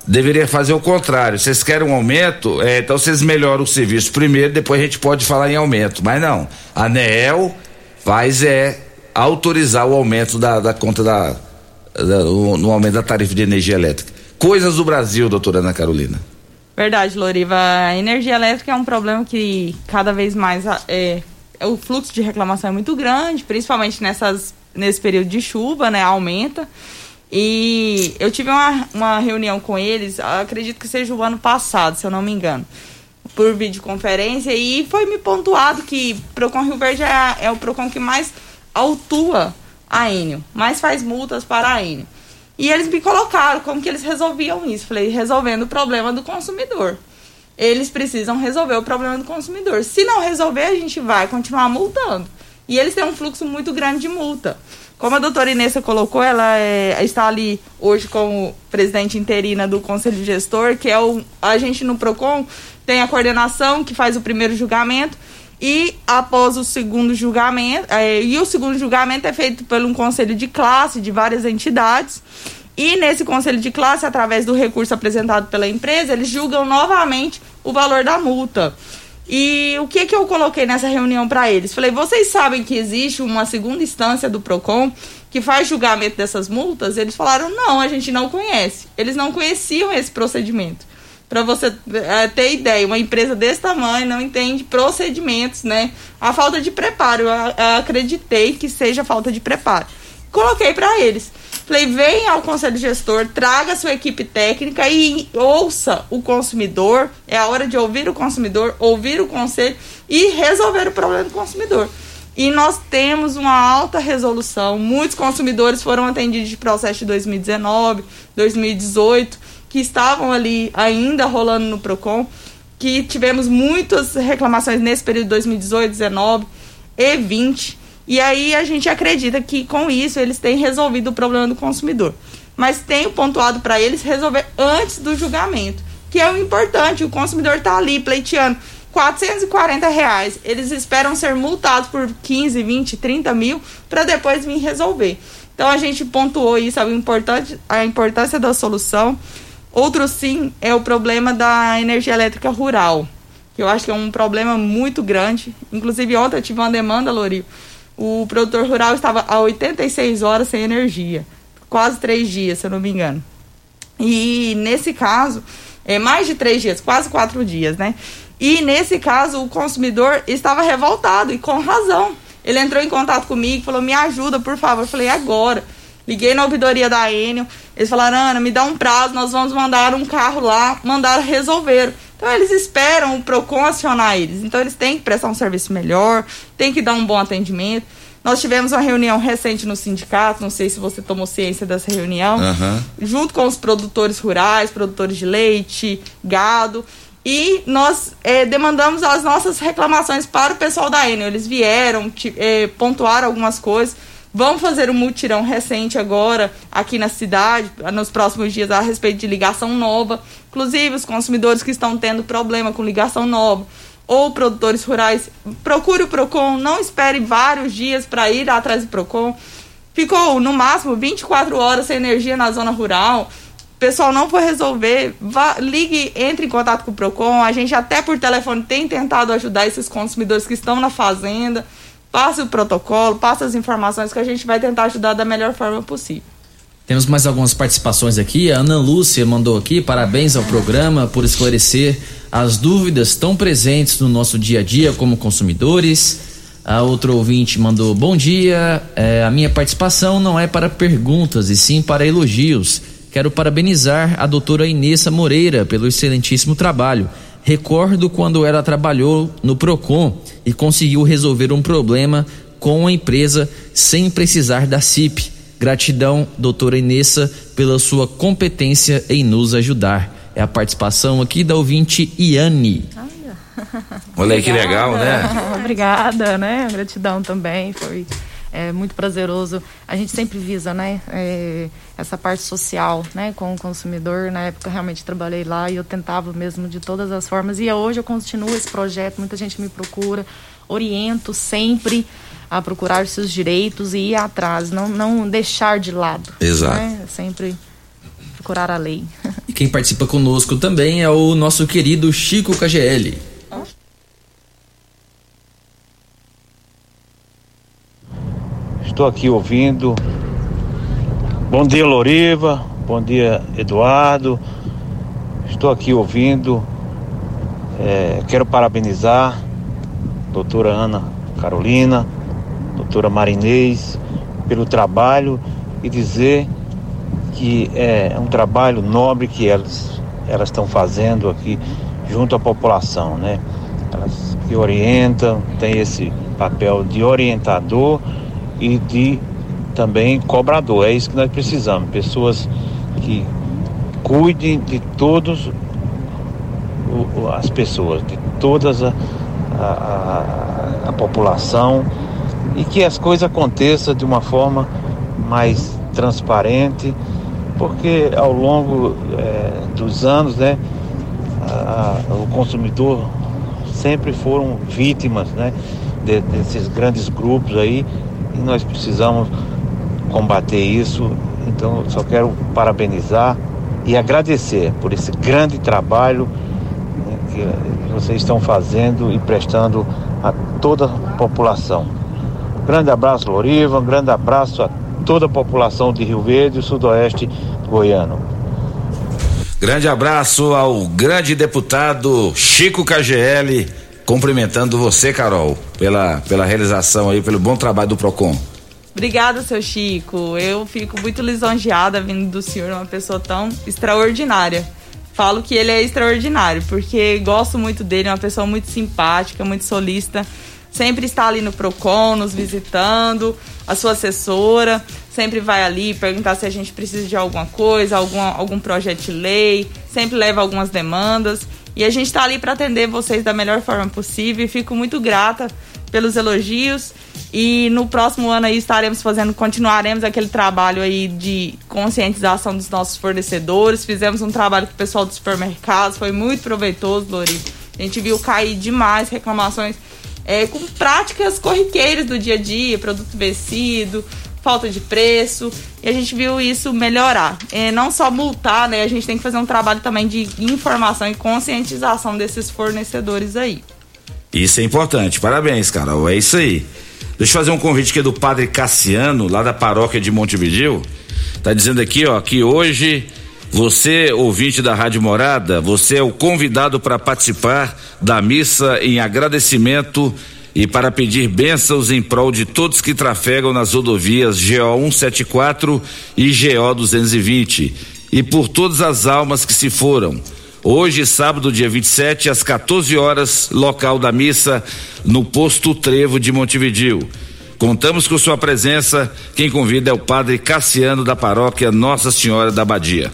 Deveria fazer o contrário. Vocês querem um aumento? É, então vocês melhoram o serviço primeiro, depois a gente pode falar em aumento. Mas não. A ANEEL faz é autorizar o aumento da, da conta da, da no aumento da tarifa de energia elétrica. Coisas do Brasil, doutora Ana Carolina. Verdade, Loriva. A energia elétrica é um problema que cada vez mais é, o fluxo de reclamação é muito grande, principalmente nessas, nesse período de chuva, né? Aumenta. E eu tive uma, uma reunião com eles, acredito que seja o ano passado, se eu não me engano, por videoconferência, e foi me pontuado que Procon Rio Verde é, é o Procon que mais autua a Enio, mais faz multas para a Enio. E eles me colocaram como que eles resolviam isso. Falei, resolvendo o problema do consumidor. Eles precisam resolver o problema do consumidor. Se não resolver, a gente vai continuar multando. E eles têm um fluxo muito grande de multa. Como a doutora Inessa colocou, ela é, está ali hoje como presidente interina do Conselho Gestor, que é o. A gente no PROCON tem a coordenação que faz o primeiro julgamento e após o segundo julgamento, é, e o segundo julgamento é feito por um conselho de classe de várias entidades. E nesse conselho de classe, através do recurso apresentado pela empresa, eles julgam novamente o valor da multa. E o que que eu coloquei nessa reunião para eles? Falei, vocês sabem que existe uma segunda instância do Procon que faz julgamento dessas multas? Eles falaram, não, a gente não conhece. Eles não conheciam esse procedimento. Para você é, ter ideia, uma empresa desse tamanho não entende procedimentos, né? A falta de preparo, eu, eu acreditei que seja falta de preparo. Coloquei para eles. Falei, vem ao conselho gestor, traga sua equipe técnica e ouça o consumidor. É a hora de ouvir o consumidor, ouvir o conselho e resolver o problema do consumidor. E nós temos uma alta resolução. Muitos consumidores foram atendidos de processo de 2019, 2018 que estavam ali ainda rolando no PROCON, que tivemos muitas reclamações nesse período de 2018, 19 e 20. E aí a gente acredita que com isso eles têm resolvido o problema do consumidor. Mas tenho pontuado para eles resolver antes do julgamento, que é o importante. O consumidor está ali pleiteando 440 reais. Eles esperam ser multados por 15, 20, 30 mil para depois vir resolver. Então a gente pontuou isso, importante, a importância da solução. Outro sim é o problema da energia elétrica rural, que eu acho que é um problema muito grande. Inclusive, ontem eu tive uma demanda, Lori. O produtor rural estava há 86 horas sem energia, quase três dias, se eu não me engano. E nesse caso, é mais de três dias, quase quatro dias, né? E nesse caso, o consumidor estava revoltado e com razão. Ele entrou em contato comigo, falou: Me ajuda, por favor. Eu falei: Agora. Liguei na ouvidoria da Enel, eles falaram, Ana, me dá um prazo, nós vamos mandar um carro lá, mandaram resolver. Então eles esperam o PROCON acionar eles. Então eles têm que prestar um serviço melhor, têm que dar um bom atendimento. Nós tivemos uma reunião recente no sindicato, não sei se você tomou ciência dessa reunião, uhum. junto com os produtores rurais, produtores de leite, gado. E nós é, demandamos as nossas reclamações para o pessoal da Enel. Eles vieram, é, pontuaram algumas coisas Vamos fazer um mutirão recente agora aqui na cidade, nos próximos dias, a respeito de ligação nova. Inclusive, os consumidores que estão tendo problema com ligação nova ou produtores rurais, procure o PROCON, não espere vários dias para ir atrás do PROCON. Ficou no máximo 24 horas sem energia na zona rural. O pessoal não foi resolver. Vá, ligue, entre em contato com o PROCON. A gente até por telefone tem tentado ajudar esses consumidores que estão na fazenda passe o protocolo, passe as informações que a gente vai tentar ajudar da melhor forma possível. Temos mais algumas participações aqui. A Ana Lúcia mandou aqui parabéns ao programa por esclarecer as dúvidas tão presentes no nosso dia a dia como consumidores. A outra ouvinte mandou bom dia. É, a minha participação não é para perguntas e sim para elogios. Quero parabenizar a doutora Inessa Moreira pelo excelentíssimo trabalho. Recordo quando ela trabalhou no Procon e conseguiu resolver um problema com a empresa sem precisar da CIP. Gratidão, doutora Inessa, pela sua competência em nos ajudar. É a participação aqui da ouvinte Iane. Olha aí que legal, né? Obrigada, né? Gratidão também. Foi é muito prazeroso. A gente sempre visa, né, é, essa parte social, né, com o consumidor. Na época realmente trabalhei lá e eu tentava mesmo de todas as formas. E hoje eu continuo esse projeto. Muita gente me procura, oriento sempre a procurar seus direitos e ir atrás, não, não deixar de lado. Exato. Né? Sempre procurar a lei. E quem participa conosco também é o nosso querido Chico KGL. Estou aqui ouvindo. Bom dia, Loriva. Bom dia, Eduardo. Estou aqui ouvindo. É, quero parabenizar a doutora Ana Carolina, doutora Marinês, pelo trabalho e dizer que é um trabalho nobre que elas, elas estão fazendo aqui junto à população, né? Elas que orientam, tem esse papel de orientador e de também cobrador. É isso que nós precisamos, pessoas que cuidem de todos as pessoas, de todas a, a, a, população e que as coisas aconteçam de uma forma mais transparente, porque ao longo é, dos anos, né, a, o consumidor sempre foram vítimas, né, de, desses grandes grupos aí, e nós precisamos combater isso. Então, só quero parabenizar e agradecer por esse grande trabalho né, que vocês estão fazendo e prestando a toda a população. Grande abraço, Loriva, um grande abraço a toda a população de Rio Verde e Sudoeste goiano. Grande abraço ao grande deputado Chico KGL, cumprimentando você, Carol, pela, pela realização aí, pelo bom trabalho do PROCON. Obrigada, seu Chico. Eu fico muito lisonjeada vindo do senhor, uma pessoa tão extraordinária. Falo que ele é extraordinário, porque gosto muito dele, é uma pessoa muito simpática, muito solista. Sempre está ali no PROCON, nos visitando, a sua assessora sempre vai ali perguntar se a gente precisa de alguma coisa, algum, algum projeto de lei, sempre leva algumas demandas. E a gente está ali para atender vocês da melhor forma possível. E fico muito grata pelos elogios. E no próximo ano aí estaremos fazendo, continuaremos aquele trabalho aí de conscientização dos nossos fornecedores. Fizemos um trabalho com o pessoal dos supermercados, foi muito proveitoso, Lori. A gente viu cair demais reclamações é, com práticas corriqueiras do dia a dia, produto vencido, falta de preço, e a gente viu isso melhorar. É, não só multar, né? A gente tem que fazer um trabalho também de informação e conscientização desses fornecedores aí. Isso é importante. Parabéns, Carol. É isso aí. Deixa eu fazer um convite aqui do Padre Cassiano, lá da paróquia de Montevideo. Tá dizendo aqui, ó, que hoje você, ouvinte da Rádio Morada, você é o convidado para participar da missa em agradecimento e para pedir bênçãos em prol de todos que trafegam nas rodovias GO 174 e GO 220 e por todas as almas que se foram Hoje, sábado, dia 27, às 14 horas, local da missa no posto Trevo de Montevidil. Contamos com sua presença. Quem convida é o padre Cassiano da paróquia Nossa Senhora da Badia.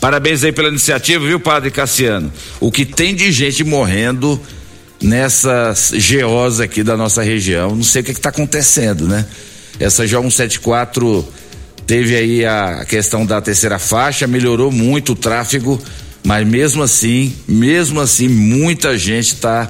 Parabéns aí pela iniciativa, viu, padre Cassiano? O que tem de gente morrendo nessas GOs aqui da nossa região, não sei o que está acontecendo, né? Essa GO 174 teve aí a questão da terceira faixa, melhorou muito o tráfego mas mesmo assim, mesmo assim, muita gente tá,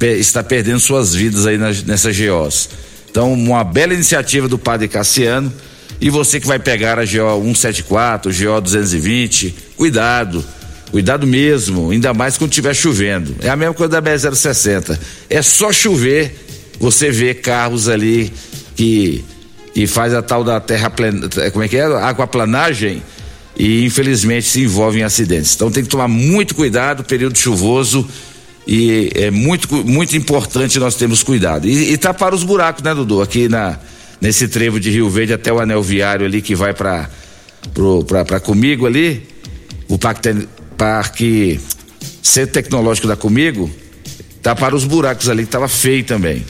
está perdendo suas vidas aí nessas GOs. Então, uma bela iniciativa do padre Cassiano. E você que vai pegar a GO 174, GO 220, cuidado, cuidado mesmo, ainda mais quando estiver chovendo. É a mesma coisa da BR-060. É só chover, você vê carros ali que, que faz a tal da terra, como é que é? Aquaplanagem e infelizmente se envolvem em acidentes. Então tem que tomar muito cuidado, período chuvoso e é muito muito importante nós termos cuidado. E, e tapar os buracos, né, Dudu? Aqui na nesse trevo de Rio Verde até o anel viário ali que vai para para comigo ali, o parque, parque Centro Tecnológico da Comigo, tapar os buracos ali que estava feio também.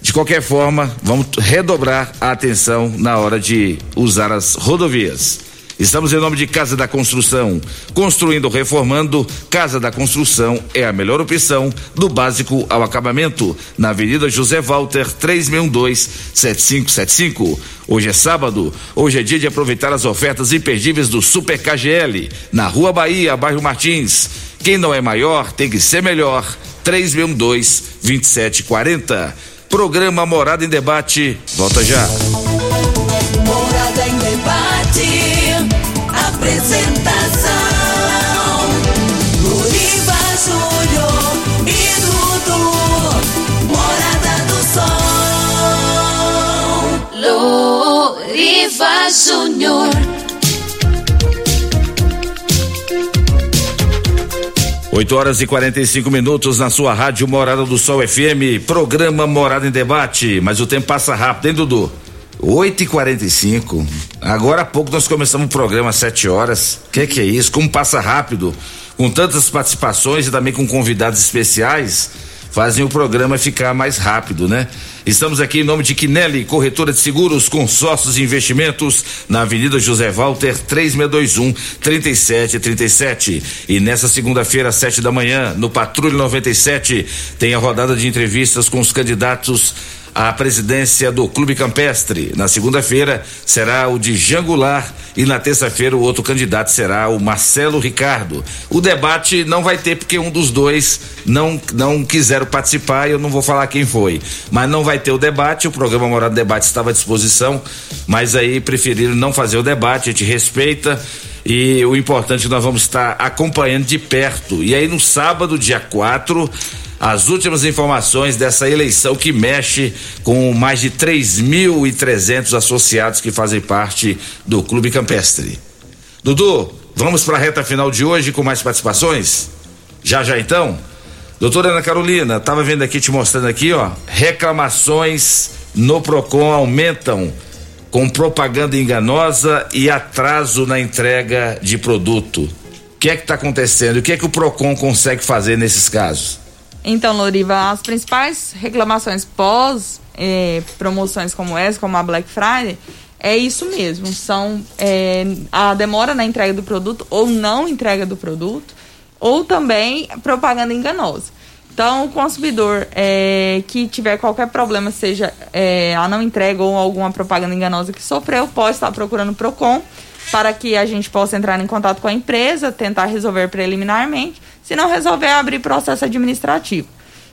De qualquer forma, vamos redobrar a atenção na hora de usar as rodovias. Estamos em nome de Casa da Construção. Construindo, reformando, Casa da Construção é a melhor opção do básico ao acabamento. Na Avenida José Walter, 3612-7575. Hoje é sábado, hoje é dia de aproveitar as ofertas imperdíveis do Super KGL, na Rua Bahia, bairro Martins. Quem não é maior tem que ser melhor. 3612-2740. Programa Morada em Debate. Volta já. Morada em. Apresentação: Luriva Júnior e Dudu. Morada do Sol. Luriva Júnior. 8 horas e 45 minutos na sua rádio Morada do Sol FM, programa Morada em Debate. Mas o tempo passa rápido, hein, Dudu? 8 e 45 Agora há pouco nós começamos o programa às 7 horas. Que que é isso? Como passa rápido? Com tantas participações e também com convidados especiais, fazem o programa ficar mais rápido, né? Estamos aqui em nome de Quinelli, corretora de seguros, consórcios e investimentos, na Avenida José Walter, 3621 3737. E nessa segunda-feira, às sete da manhã, no Patrulho 97, tem a rodada de entrevistas com os candidatos à presidência do Clube Campestre. Na segunda-feira será o de Jangular e na terça-feira o outro candidato será o Marcelo Ricardo. O debate não vai ter porque um dos dois não não quiseram participar e eu não vou falar quem foi. Mas não vai ter o debate, o programa Morado Debate estava à disposição, mas aí preferiram não fazer o debate, a gente respeita e o importante nós vamos estar acompanhando de perto. E aí no sábado, dia 4, as últimas informações dessa eleição que mexe com mais de 3.300 associados que fazem parte do Clube Campestre. Dudu, vamos para a reta final de hoje com mais participações? Já já então? Doutora Ana Carolina, estava vendo aqui, te mostrando aqui, ó, reclamações no Procon aumentam com propaganda enganosa e atraso na entrega de produto. O que é que está acontecendo? O que é que o Procon consegue fazer nesses casos? Então, Loriva, as principais reclamações pós eh, promoções como essa, como a Black Friday, é isso mesmo. São eh, a demora na entrega do produto ou não entrega do produto, ou também propaganda enganosa. Então, o consumidor eh, que tiver qualquer problema, seja a não entrega ou alguma propaganda enganosa que sofreu, pode estar procurando o PROCON para que a gente possa entrar em contato com a empresa, tentar resolver preliminarmente se não resolver, abrir processo administrativo.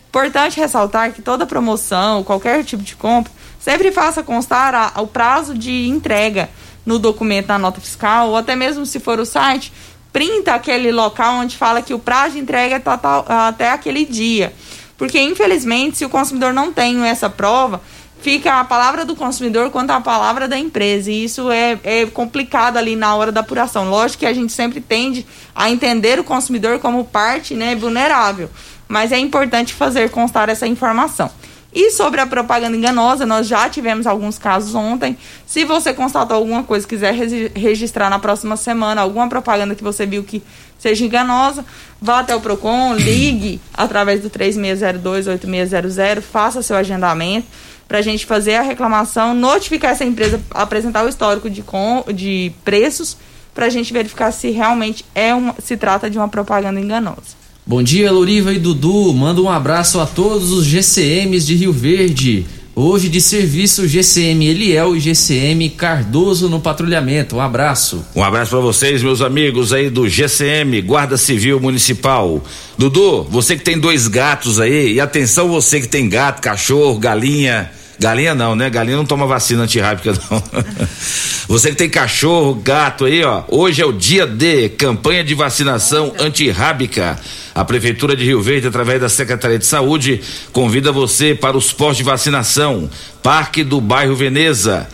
Importante ressaltar que toda promoção, qualquer tipo de compra, sempre faça constar a, o prazo de entrega no documento, na nota fiscal, ou até mesmo se for o site, printa aquele local onde fala que o prazo de entrega é total, até aquele dia. Porque, infelizmente, se o consumidor não tem essa prova, fica a palavra do consumidor quanto a palavra da empresa. E isso é, é complicado ali na hora da apuração. Lógico que a gente sempre tende a entender o consumidor como parte né, vulnerável. Mas é importante fazer constar essa informação. E sobre a propaganda enganosa, nós já tivemos alguns casos ontem. Se você constatou alguma coisa, quiser registrar na próxima semana alguma propaganda que você viu que seja enganosa, vá até o Procon, ligue através do 3602-8600, faça seu agendamento para a gente fazer a reclamação, notificar essa empresa, apresentar o histórico de, com, de preços, para a gente verificar se realmente é uma, se trata de uma propaganda enganosa. Bom dia, Loriva e Dudu. Manda um abraço a todos os GCMs de Rio Verde. Hoje de serviço GCM Eliel e GCM Cardoso no patrulhamento. Um abraço. Um abraço para vocês, meus amigos aí do GCM, Guarda Civil Municipal. Dudu, você que tem dois gatos aí, e atenção você que tem gato, cachorro, galinha, Galinha não, né? Galinha não toma vacina antirrábica, não. Você que tem cachorro, gato aí, ó. Hoje é o dia D, campanha de vacinação antirrábica. A Prefeitura de Rio Verde, através da Secretaria de Saúde, convida você para os postos de vacinação. Parque do Bairro Veneza.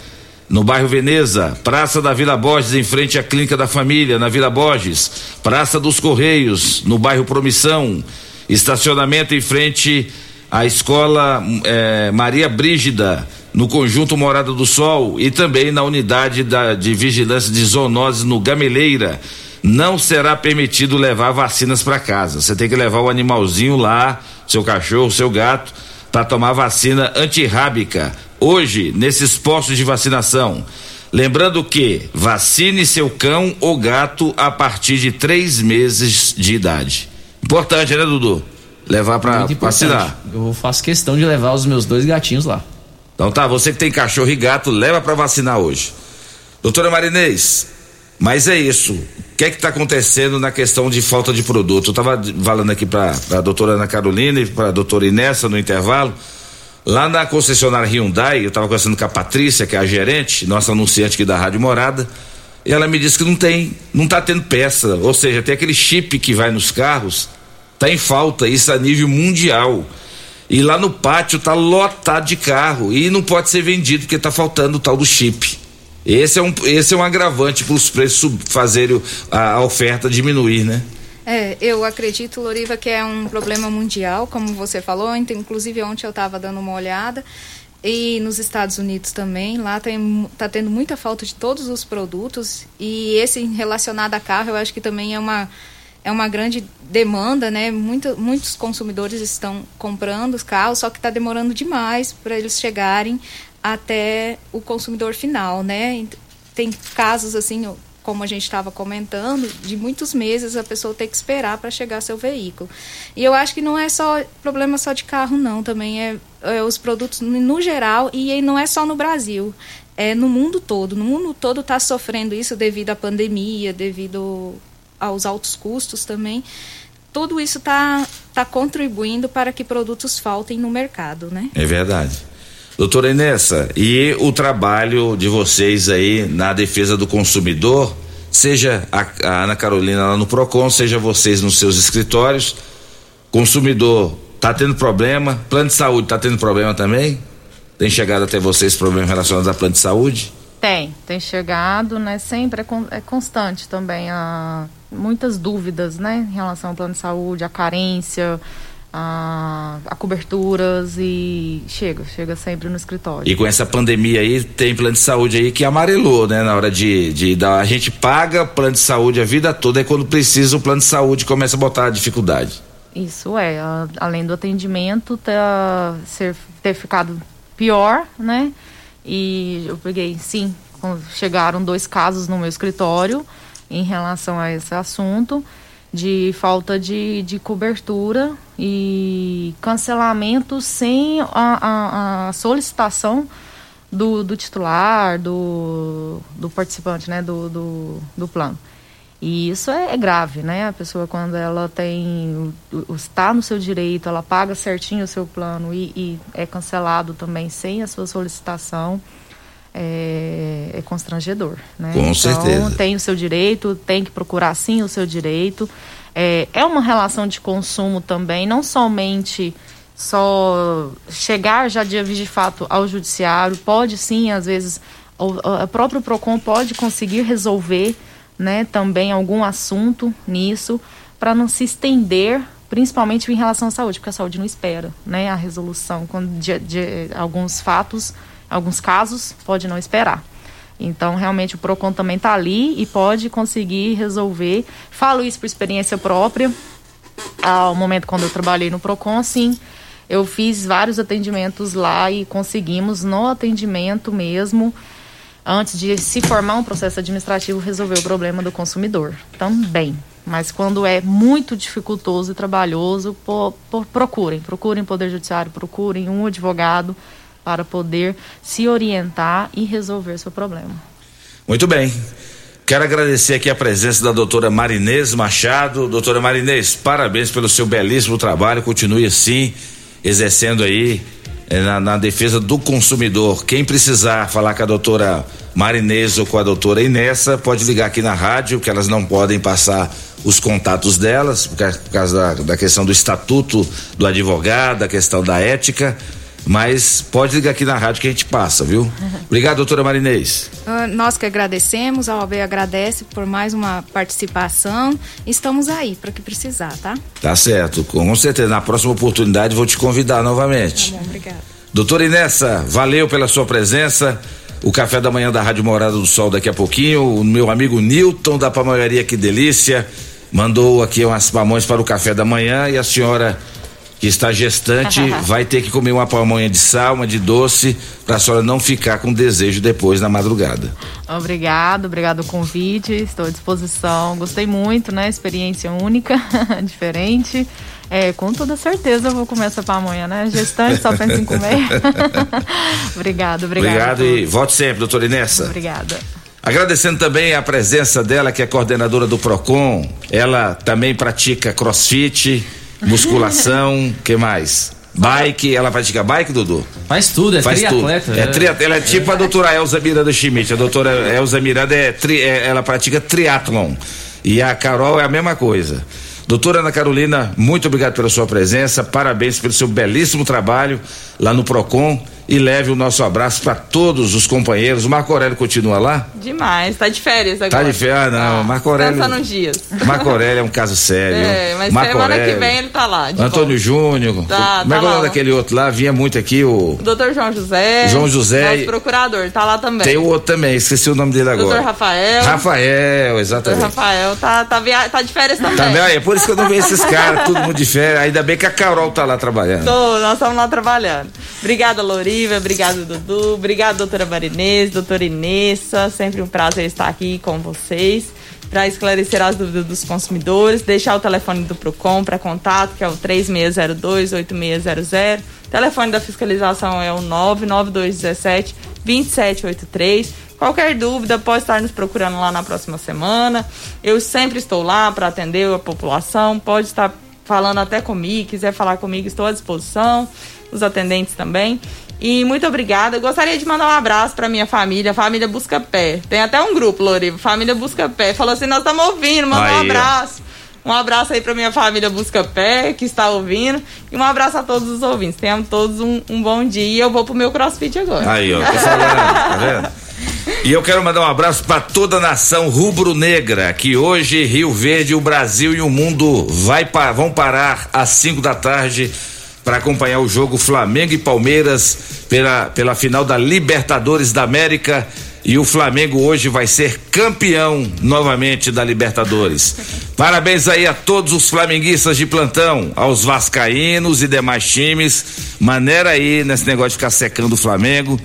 No bairro Veneza, Praça da Vila Borges, em frente à Clínica da Família, na Vila Borges, Praça dos Correios, no bairro Promissão, estacionamento em frente a escola é, Maria Brígida, no conjunto Morada do Sol e também na unidade da, de vigilância de zoonoses no Gameleira. Não será permitido levar vacinas para casa. Você tem que levar o animalzinho lá, seu cachorro, seu gato, para tomar vacina antirrábica. Hoje, nesses postos de vacinação. Lembrando que vacine seu cão ou gato a partir de três meses de idade. Importante, né, Dudu? Levar para vacinar. Eu faço questão de levar os meus dois gatinhos lá. Então tá, você que tem cachorro e gato, leva para vacinar hoje. Doutora Marinês, mas é isso. O que é que está acontecendo na questão de falta de produto? Eu estava falando aqui para a doutora Ana Carolina e para a doutora Inessa no intervalo. Lá na concessionária Hyundai, eu estava conversando com a Patrícia, que é a gerente, nossa anunciante aqui da Rádio Morada, e ela me disse que não tem, não está tendo peça, ou seja, tem aquele chip que vai nos carros, Tá em falta, isso a nível mundial. E lá no pátio tá lotado de carro e não pode ser vendido porque tá faltando o tal do chip. Esse é um, esse é um agravante para os preços fazerem a, a, oferta diminuir, né? É, eu acredito, Loriva, que é um problema mundial, como você falou. Inclusive, ontem eu estava dando uma olhada. E nos Estados Unidos também, lá está tendo muita falta de todos os produtos. E esse relacionado a carro, eu acho que também é uma, é uma grande demanda, né? Muito, muitos consumidores estão comprando os carros, só que está demorando demais para eles chegarem até o consumidor final, né? Tem casos assim, como a gente estava comentando, de muitos meses a pessoa ter que esperar para chegar seu veículo. E eu acho que não é só problema só de carro, não. Também é, é os produtos no geral e não é só no Brasil. É no mundo todo. No mundo todo está sofrendo isso devido à pandemia, devido aos altos custos também. Tudo isso está tá contribuindo para que produtos faltem no mercado, né? É verdade. Doutora Inessa, e o trabalho de vocês aí na defesa do consumidor, seja a, a Ana Carolina lá no PROCON, seja vocês nos seus escritórios, consumidor tá tendo problema, plano de saúde tá tendo problema também? Tem chegado até vocês problemas relacionados a plano de saúde? Tem, tem chegado, né? Sempre é, con é constante também a muitas dúvidas, né, em relação ao plano de saúde, a carência, a, a, coberturas e chega, chega sempre no escritório. E com essa pandemia aí, tem plano de saúde aí que amarelou, né? Na hora de, de dar. A gente paga plano de saúde a vida toda e quando precisa o plano de saúde começa a botar a dificuldade. Isso é, a, além do atendimento ter, ser, ter ficado pior, né? E eu peguei, sim, chegaram dois casos no meu escritório em relação a esse assunto de falta de, de cobertura e cancelamento sem a, a, a solicitação do, do, titular, do, do participante, né, do, do, do plano. E isso é, é, grave, né? A pessoa quando ela tem está no seu direito, ela paga certinho o seu plano e, e é cancelado também sem a sua solicitação é, é constrangedor, né? Com então, certeza. tem o seu direito, tem que procurar sim o seu direito. É, é uma relação de consumo também, não somente só chegar já de de fato ao judiciário, pode sim, às vezes, o, o próprio PROCON pode conseguir resolver né, também algum assunto nisso, para não se estender, principalmente em relação à saúde, porque a saúde não espera né, a resolução quando de, de alguns fatos alguns casos, pode não esperar. Então, realmente, o PROCON também está ali e pode conseguir resolver. Falo isso por experiência própria. Ao momento quando eu trabalhei no PROCON, sim, eu fiz vários atendimentos lá e conseguimos, no atendimento mesmo, antes de se formar um processo administrativo, resolver o problema do consumidor. Também. Mas quando é muito dificultoso e trabalhoso, procurem. Procurem Poder Judiciário, procurem um advogado para poder se orientar e resolver seu problema. Muito bem. Quero agradecer aqui a presença da doutora Marinês Machado. Doutora Marinês, parabéns pelo seu belíssimo trabalho. Continue assim, exercendo aí eh, na, na, defesa do consumidor. Quem precisar falar com a doutora Marinês ou com a doutora Inessa, pode ligar aqui na rádio, que elas não podem passar os contatos delas, por causa da, da questão do estatuto do advogado, da questão da ética mas pode ligar aqui na rádio que a gente passa, viu? Obrigado, doutora Marinês. Uh, nós que agradecemos, a OAB agradece por mais uma participação. Estamos aí para que precisar, tá? Tá certo, com certeza. Na próxima oportunidade vou te convidar novamente. Tá bom, obrigado. Doutora Inessa, valeu pela sua presença. O café da manhã da Rádio Morada do Sol daqui a pouquinho. O meu amigo Newton da Pamonharia Que Delícia mandou aqui umas pamonhas para o café da manhã e a senhora que está gestante vai ter que comer uma pamonha de sal, uma de doce, para a senhora não ficar com desejo depois na madrugada. Obrigado, obrigado o convite, estou à disposição. Gostei muito, né? Experiência única, diferente. É, com toda certeza eu vou comer essa pamonha, né? Gestante só pensa em comer. obrigado, obrigado. Obrigado e volte sempre, doutora Inessa. Obrigada. Agradecendo também a presença dela, que é coordenadora do PROCON. Ela também pratica crossfit musculação, que mais? Bike, ela pratica bike, Dudu? Faz tudo, é Faz triatleta. Tudo. É, é triat, ela é tipo a doutora Elza Miranda Schmidt. A doutora Elza Miranda é, tri, é ela pratica triatlon. E a Carol é a mesma coisa. Doutora Ana Carolina, muito obrigado pela sua presença, parabéns pelo seu belíssimo trabalho lá no PROCON e leve o nosso abraço para todos os companheiros. O Marco Aurélio continua lá? Demais, tá de férias agora. Tá de férias? Ah, não. Marco Aurélio. Descansa nos dias. Marco Aurélio é um caso sério. É, mas Marco semana Aurélio, que vem ele tá lá. Antônio. Júnior. Tá, Como é tá que é o nome lá. daquele outro lá? Vinha muito aqui o. Doutor João José. João José Nosso e- procurador, tá lá também. Tem o outro também, esqueci o nome dele agora. Doutor Rafael. Rafael, Doutor exatamente. Rafael tá, tá, via... tá de férias também. Também, aí, é por isso que eu não vejo esses caras, todo mundo de férias. Ainda bem que a Carol tá lá trabalhando. Tô, nós estamos lá trabalhando. Obrigada, Loriva. Obrigado, Dudu. Obrigado, doutora Marinês, doutora Inessa. Sempre um prazer estar aqui com vocês para esclarecer as dúvidas dos consumidores. Deixar o telefone do PROCON para contato, que é o 3602-8600. O telefone da fiscalização é o 99217-2783. Qualquer dúvida, pode estar nos procurando lá na próxima semana. Eu sempre estou lá para atender a população. Pode estar falando até comigo, quiser falar comigo, estou à disposição. Os atendentes também. E muito obrigada. Eu gostaria de mandar um abraço para minha família, família Busca Pé. Tem até um grupo, Lorivo, família Busca Pé. Falou assim: nós estamos ouvindo, manda um abraço. Um abraço aí para minha família Busca Pé, que está ouvindo. E um abraço a todos os ouvintes. Tenham todos um, um bom dia. E eu vou pro meu crossfit agora. Aí, ó, falando, tá vendo? E eu quero mandar um abraço para toda a nação rubro-negra, que hoje Rio Verde, o Brasil e o mundo vai pa- vão parar às 5 da tarde para acompanhar o jogo Flamengo e Palmeiras pela, pela final da Libertadores da América. E o Flamengo hoje vai ser campeão novamente da Libertadores. Parabéns aí a todos os flamenguistas de plantão, aos vascaínos e demais times. Maneira aí nesse negócio de ficar secando o Flamengo.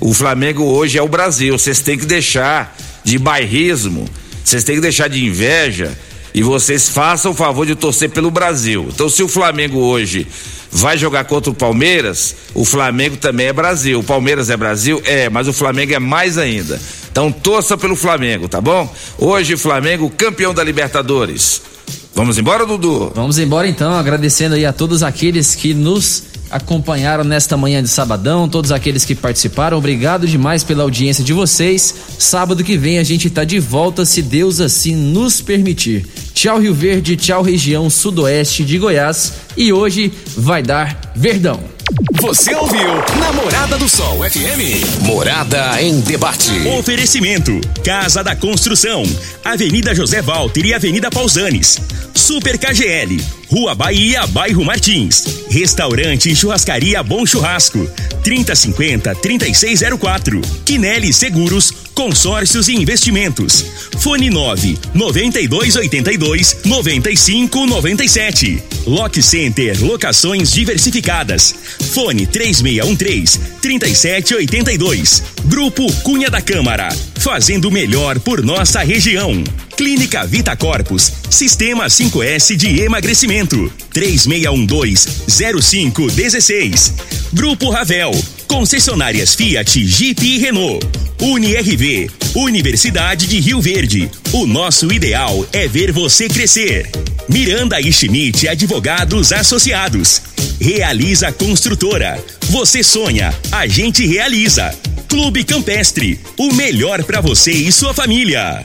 O Flamengo hoje é o Brasil. Vocês têm que deixar de bairrismo, vocês têm que deixar de inveja e vocês façam o favor de torcer pelo Brasil. Então, se o Flamengo hoje vai jogar contra o Palmeiras, o Flamengo também é Brasil. O Palmeiras é Brasil? É, mas o Flamengo é mais ainda. Então, torça pelo Flamengo, tá bom? Hoje, Flamengo campeão da Libertadores. Vamos embora, Dudu? Vamos embora então, agradecendo aí a todos aqueles que nos acompanharam nesta manhã de sabadão, todos aqueles que participaram. Obrigado demais pela audiência de vocês. Sábado que vem a gente tá de volta, se Deus assim nos permitir. Tchau Rio Verde, tchau região sudoeste de Goiás e hoje vai dar verdão. Você ouviu Namorada do Sol FM. Morada em debate. Oferecimento: Casa da Construção, Avenida José Walter e Avenida Pausanes. Super KGL, Rua Bahia, Bairro Martins. Restaurante e Churrascaria Bom Churrasco. 3050-3604. Quinelli Seguros, Consórcios e Investimentos. Fone 9 9282 9597. Lock Center Locações Diversificadas. Fone 3613 3782. Grupo Cunha da Câmara. Fazendo melhor por nossa região. Clínica Vita Corpus. Sistema 5S de emagrecimento. 3612-0516. Grupo Ravel. Concessionárias Fiat, Jeep e Renault. UniRV. Universidade de Rio Verde. O nosso ideal é ver você crescer. Miranda e Schmidt Advogados Associados. Realiza Construtora. Você sonha, a gente realiza. Clube Campestre. O melhor para você e sua família.